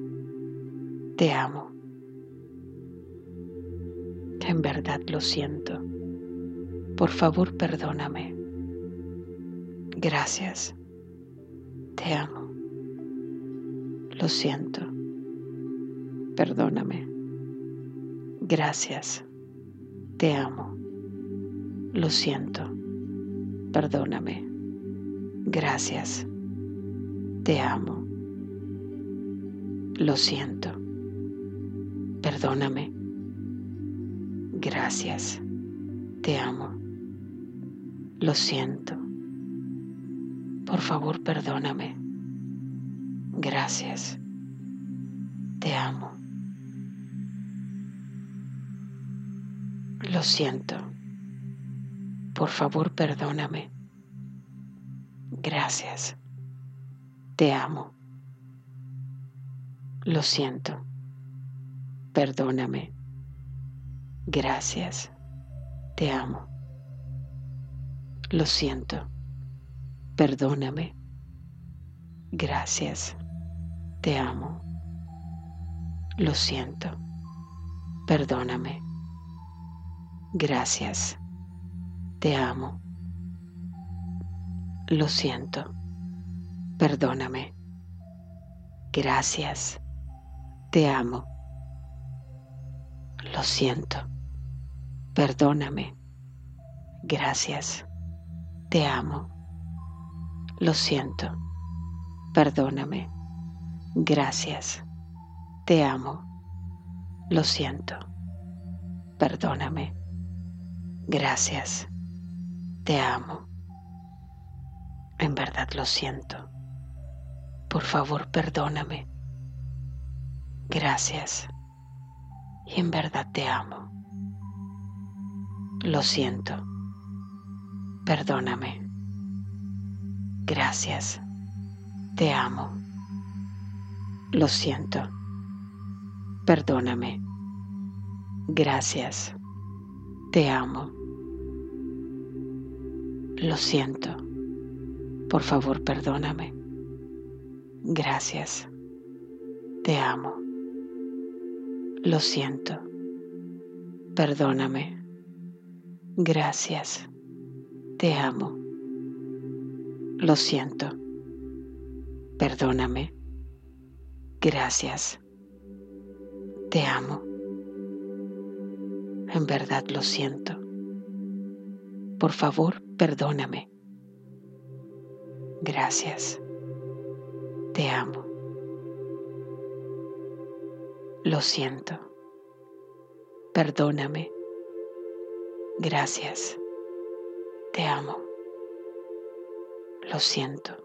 Te amo. En verdad lo siento. Por favor, perdóname. Gracias. Te amo. Lo siento. Perdóname. Gracias. Te amo. Lo siento. Perdóname. Gracias. Te amo. Lo siento. Perdóname. Gracias. Te amo. Lo siento. Por favor, perdóname. Gracias. Te amo. Lo siento. Por favor, perdóname. Gracias. Te amo. Lo siento. Perdóname. Gracias. Te amo. Lo siento. Perdóname. Gracias. Te amo. Lo siento. Perdóname. Gracias. Te amo. Lo siento. Perdóname. Gracias. Te amo. Lo siento. Perdóname. Gracias. Te amo. Lo siento. Perdóname. Gracias. Te amo. Lo siento. Perdóname. Gracias. Te amo. En verdad lo siento. Por favor, perdóname. Gracias. Y en verdad te amo. Lo siento. Perdóname. Gracias. Te amo. Lo siento. Perdóname. Gracias. Te amo. Lo siento. Por favor, perdóname. Gracias. Te amo. Lo siento. Perdóname. Gracias. Te amo. Lo siento. Perdóname. Gracias. Te amo. En verdad lo siento. Por favor, perdóname. Gracias. Te amo. Lo siento. Perdóname. Gracias. Te amo. Lo siento.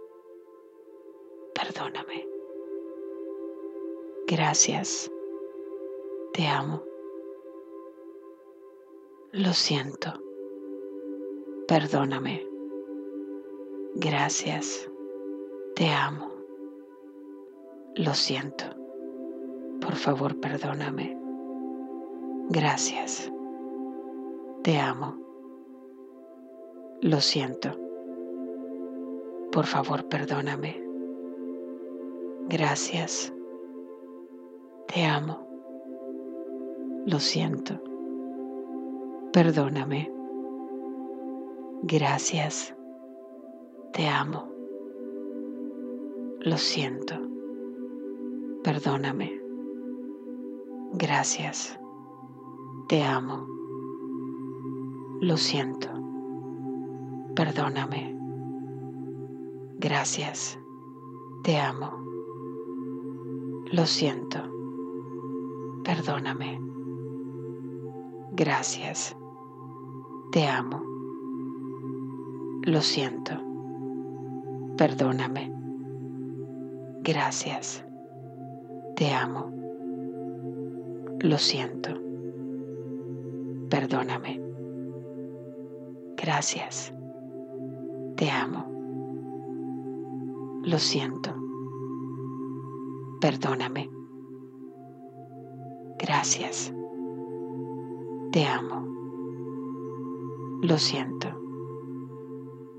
Perdóname. Gracias. Te amo. Lo siento. Perdóname. Gracias. Te amo. Lo siento. Por favor, perdóname. Gracias. Te amo. Lo siento. Por favor, perdóname. Gracias. Te amo. Lo siento. Perdóname. Gracias. Te amo. Lo siento. Perdóname. Gracias. Te amo. Lo siento. Perdóname. Gracias. Te amo. Lo siento. Perdóname. Gracias. Te amo. Lo siento. Perdóname. Gracias. Te amo. Lo siento. Perdóname. Gracias. Te amo. Lo siento. Perdóname. Gracias. Te amo. Lo siento.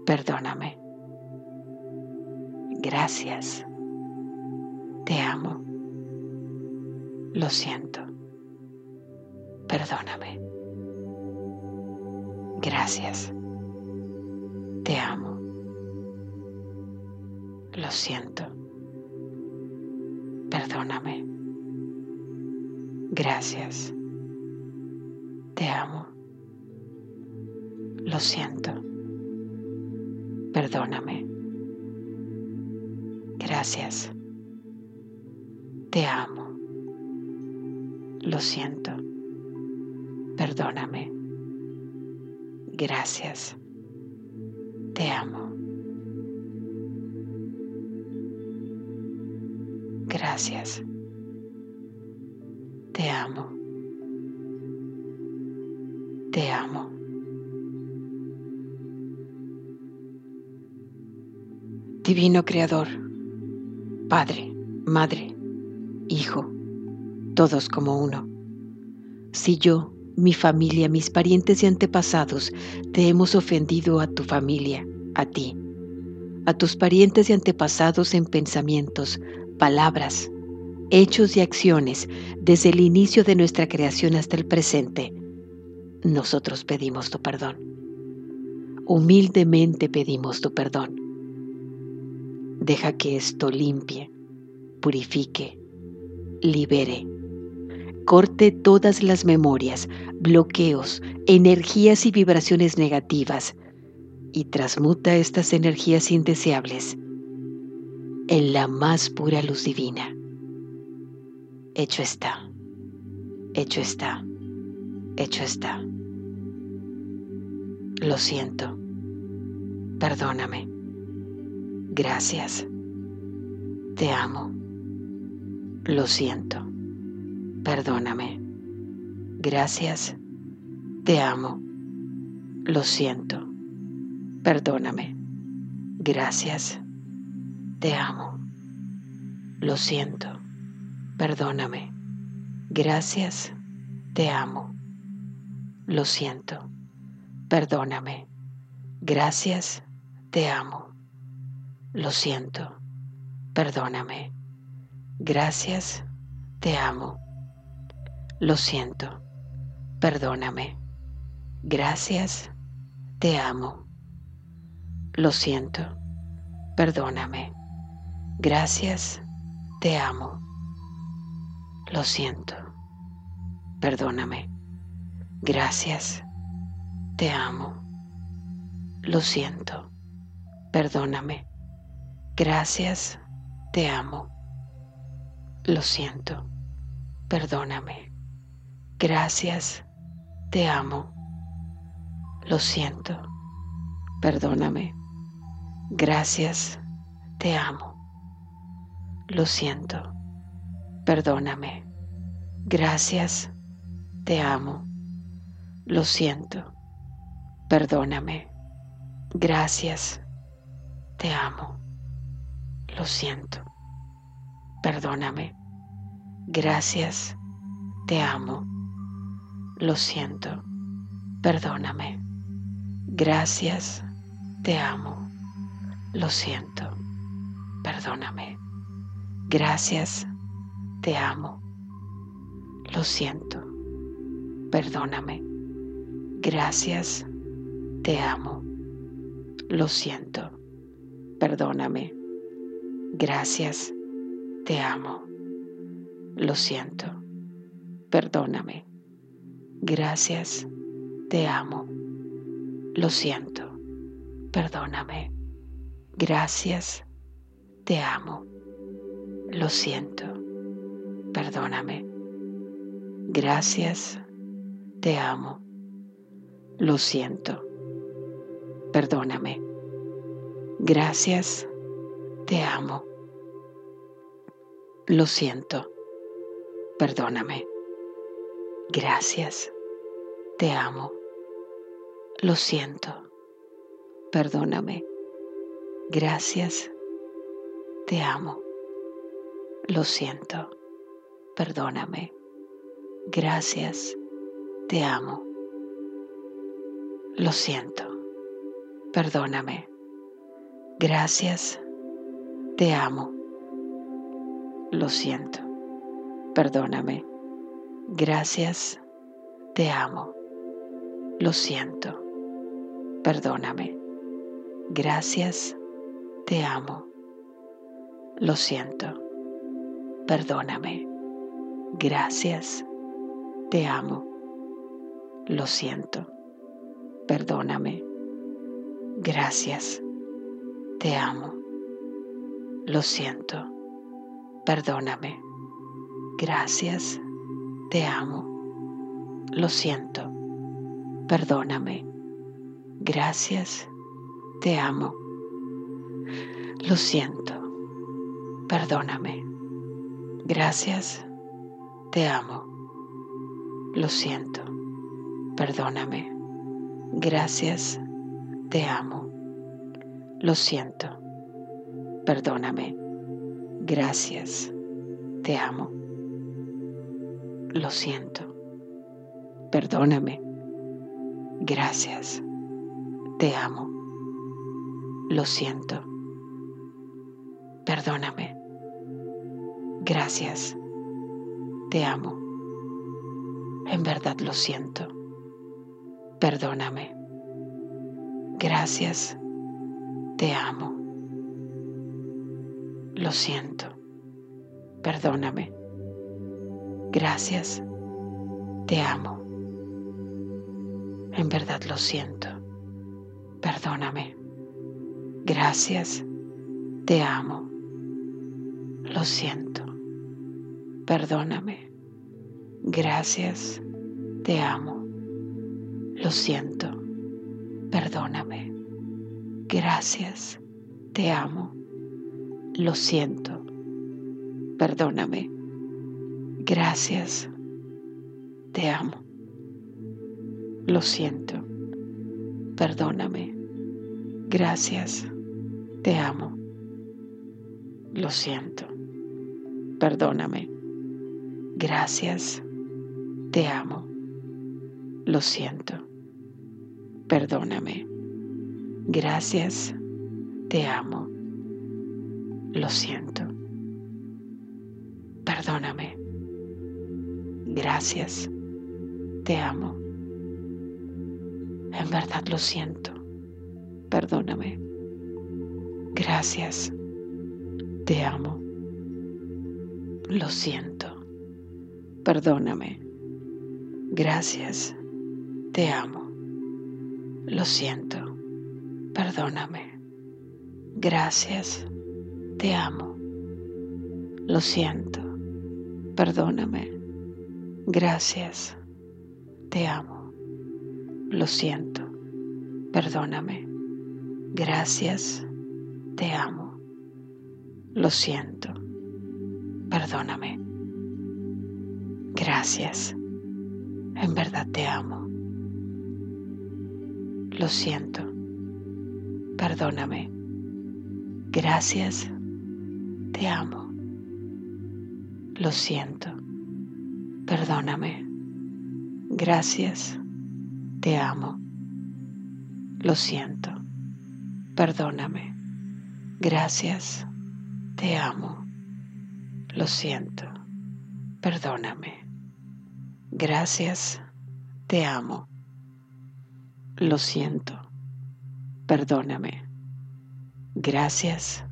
Perdóname. Gracias. Te amo. Lo siento. Perdóname. Gracias. Te amo. Lo siento. Perdóname. Gracias. Te amo. Lo siento. Perdóname. Gracias. Te amo. Lo siento. Perdóname. Gracias. Te amo. Gracias. Divino Creador, Padre, Madre, Hijo, todos como uno. Si yo, mi familia, mis parientes y antepasados te hemos ofendido a tu familia, a ti, a tus parientes y antepasados en pensamientos, palabras, hechos y acciones desde el inicio de nuestra creación hasta el presente, nosotros pedimos tu perdón. Humildemente pedimos tu perdón. Deja que esto limpie, purifique, libere, corte todas las memorias, bloqueos, energías y vibraciones negativas y transmuta estas energías indeseables en la más pura luz divina. Hecho está, hecho está, hecho está. Lo siento, perdóname, gracias, te amo, lo siento, perdóname, gracias, te amo, lo siento, perdóname, gracias, te amo, lo siento, perdóname, gracias, te amo, lo siento, perdóname, gracias, te amo, lo siento, perdóname, gracias, te amo, lo siento, perdóname, gracias, te amo, lo siento, perdóname. Gracias, te amo. Lo siento. Perdóname. Gracias, te amo. Lo siento. Perdóname. Gracias, te amo. Lo siento. Perdóname. Gracias, te amo. Lo siento. Perdóname. Gracias, te amo. Lo siento. Perdóname. Gracias. Te amo. Lo siento. Perdóname. Gracias. Te amo. Lo siento. Perdóname. Gracias. Te amo. Lo siento. Perdóname. Gracias. Te amo. Lo siento. Perdóname. Gracias, te amo. Lo siento. Perdóname. Gracias, te amo. Lo siento. Perdóname. Gracias, te amo. Lo siento. Perdóname. Gracias, te amo. Lo siento. Perdóname. Gracias, te amo. Lo siento, perdóname. Gracias, te amo. Lo siento, perdóname. Gracias, te amo. Lo siento, perdóname. Gracias, te amo. Lo siento, perdóname. Gracias, te amo. Lo siento, perdóname, gracias, te amo. Lo siento, perdóname, gracias, te amo. Lo siento, perdóname, gracias, te amo. Lo siento, perdóname, gracias, te amo. Lo siento. Perdóname. Gracias. Te amo. Lo siento. Perdóname. Gracias. Te amo. Lo siento. Perdóname. Gracias. Te amo. Lo siento. Perdóname. Gracias. Te amo. Lo siento. Perdóname. Gracias. Te amo. Lo siento. Perdóname. Gracias. Te amo. Lo siento. Perdóname. Gracias. Te amo. Lo siento. Perdóname. Gracias. Te amo. Lo siento. Perdóname. Gracias. Te amo. En verdad lo siento. Perdóname. Gracias. Te amo. Lo siento. Perdóname. Gracias. Te amo. En verdad lo siento. Perdóname. Gracias. Te amo. Lo siento. Perdóname. Gracias. Te amo. Lo siento. Perdóname. Gracias. Te amo. Lo siento. Perdóname. Gracias. Te amo. Lo siento. Perdóname. Gracias. Te amo. Lo siento. Perdóname. Gracias. Te amo. Lo siento. Perdóname. Gracias. Te amo. Lo siento. Perdóname. Gracias. Te amo. En verdad lo siento. Perdóname. Gracias. Te amo. Lo siento. Perdóname. Gracias. Te amo. Lo siento. Perdóname. Gracias. Te amo. Lo siento. Perdóname. Gracias. Te amo. Lo siento. Perdóname. Gracias. Te amo. Lo siento. Perdóname. Gracias. En verdad te amo. Lo siento. Perdóname. Gracias. Te amo. Lo siento. Perdóname. Gracias. Te amo. Lo siento. Perdóname. Gracias. Te amo. Lo siento. Perdóname. Gracias. Te amo. Lo siento. Perdóname. Gracias.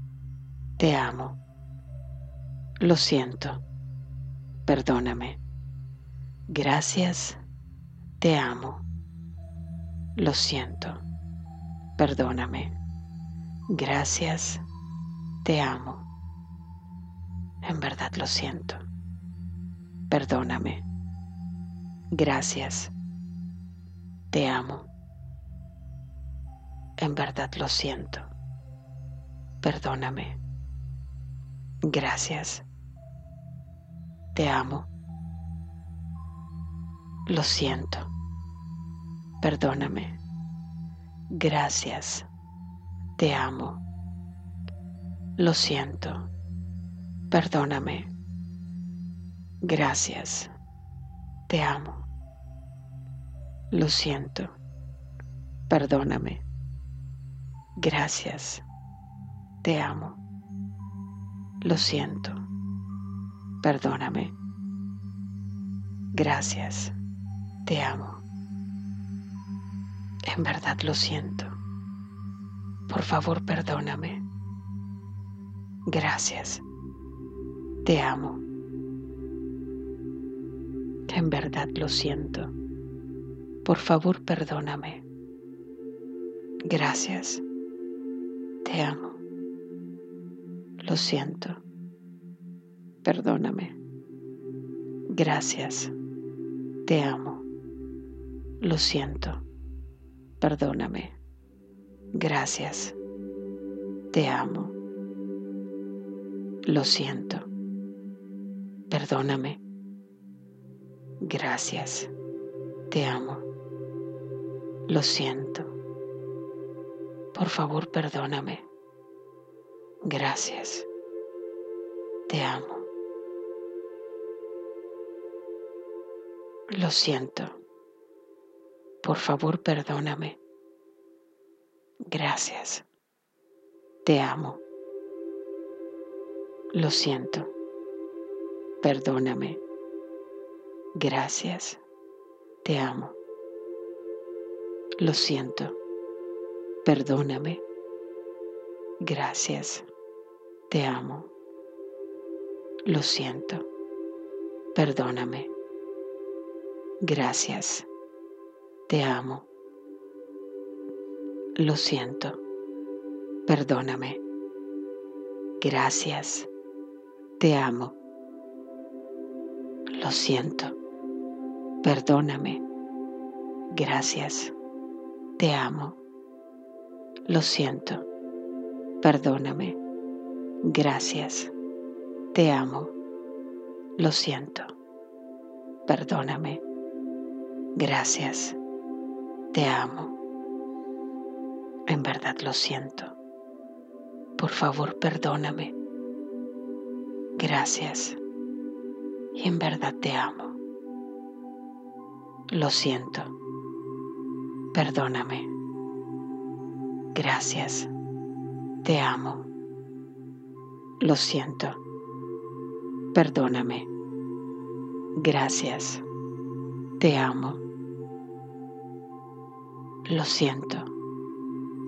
Te amo. Lo siento. Perdóname. Gracias. Te amo. Lo siento. Perdóname. Gracias. Te amo. En verdad lo siento. Perdóname. Gracias. Te amo. En verdad lo siento. Perdóname. Gracias. Te amo. Lo siento. Perdóname. Gracias. Te amo. Lo siento. Perdóname. Gracias. Te amo. Lo siento. Perdóname. Gracias. Te amo. Lo siento. Perdóname. Gracias. Te amo. En verdad lo siento. Por favor, perdóname. Gracias. Te amo. En verdad lo siento. Por favor, perdóname. Gracias. Te amo. Lo siento. Perdóname. Gracias. Te amo. Lo siento. Perdóname. Gracias. Te amo. Lo siento. Perdóname. Gracias. Te amo. Lo siento. Por favor, perdóname. Gracias. Te amo. Lo siento. Por favor, perdóname. Gracias. Te amo. Lo siento. Perdóname. Gracias. Te amo. Lo siento. Perdóname. Gracias. Te amo. Lo siento. Perdóname. Gracias. Te amo. Lo siento. Perdóname. Gracias. Te amo. Lo siento. Perdóname. Gracias. Te amo. Lo siento. Perdóname. Gracias. Te amo. Lo siento. Perdóname. Gracias. Te amo. En verdad lo siento. Por favor, perdóname. Gracias. Y en verdad te amo. Lo siento. Perdóname. Gracias. Te amo. Lo siento. Perdóname. Gracias. Te amo. Lo siento.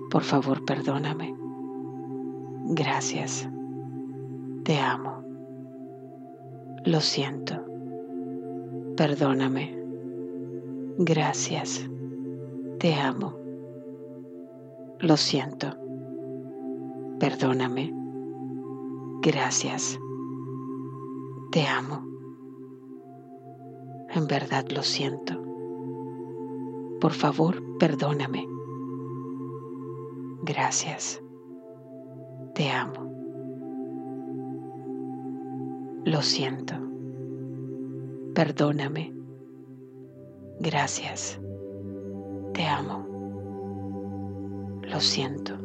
Por favor, perdóname. Gracias. Te amo. Lo siento. Perdóname. Gracias. Te amo. Lo siento. Perdóname. Gracias. Te amo. En verdad lo siento. Por favor, perdóname. Gracias. Te amo. Lo siento. Perdóname. Gracias. Te amo. Lo siento.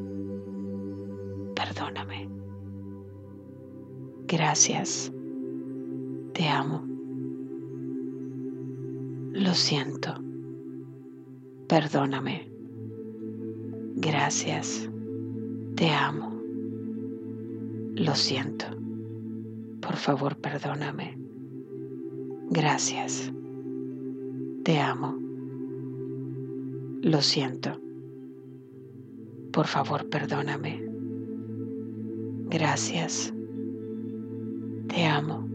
Perdóname. Gracias. Te amo. Lo siento. Perdóname. Gracias. Te amo. Lo siento. Por favor, perdóname. Gracias. Te amo. Lo siento. Por favor, perdóname. Gracias. Te amo.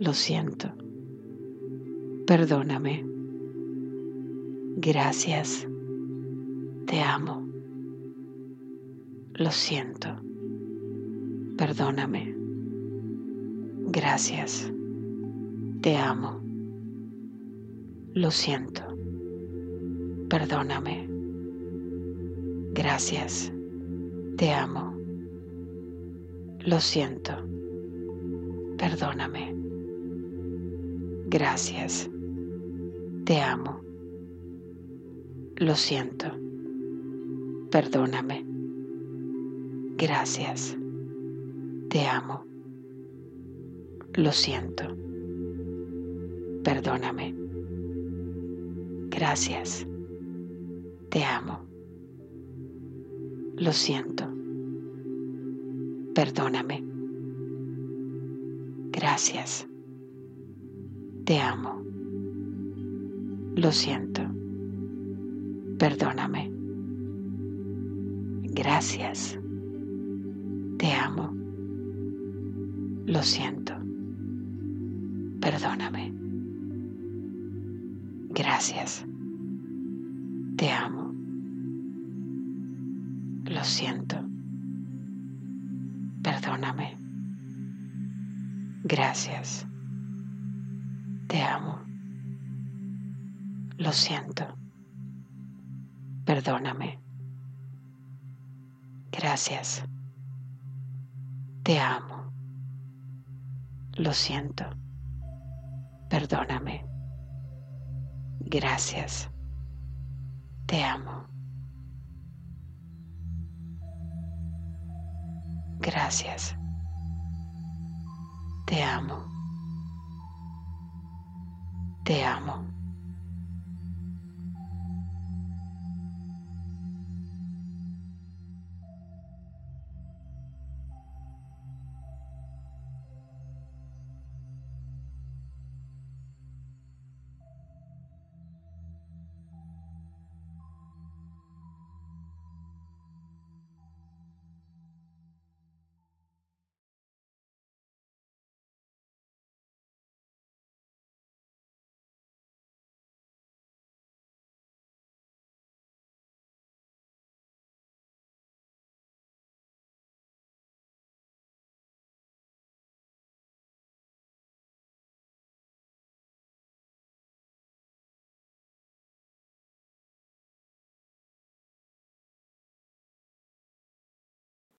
Lo siento. Perdóname. Gracias. Te amo. Lo siento. Perdóname. Gracias. Te amo. Lo siento. Perdóname. Gracias. Te amo. Lo siento. Perdóname. Gracias. Te amo. Lo siento. Perdóname. Gracias. Te amo. Lo siento. Perdóname. Gracias. Te amo. Lo siento. Perdóname. Gracias. Te amo. Lo siento. Perdóname. Gracias. Te amo. Lo siento. Perdóname. Gracias. Te amo. Lo siento. Perdóname. Gracias. Te amo. Lo siento. Perdóname. Gracias. Te amo. Lo siento. Perdóname. Gracias. Te amo. Gracias. Te amo. Te amo.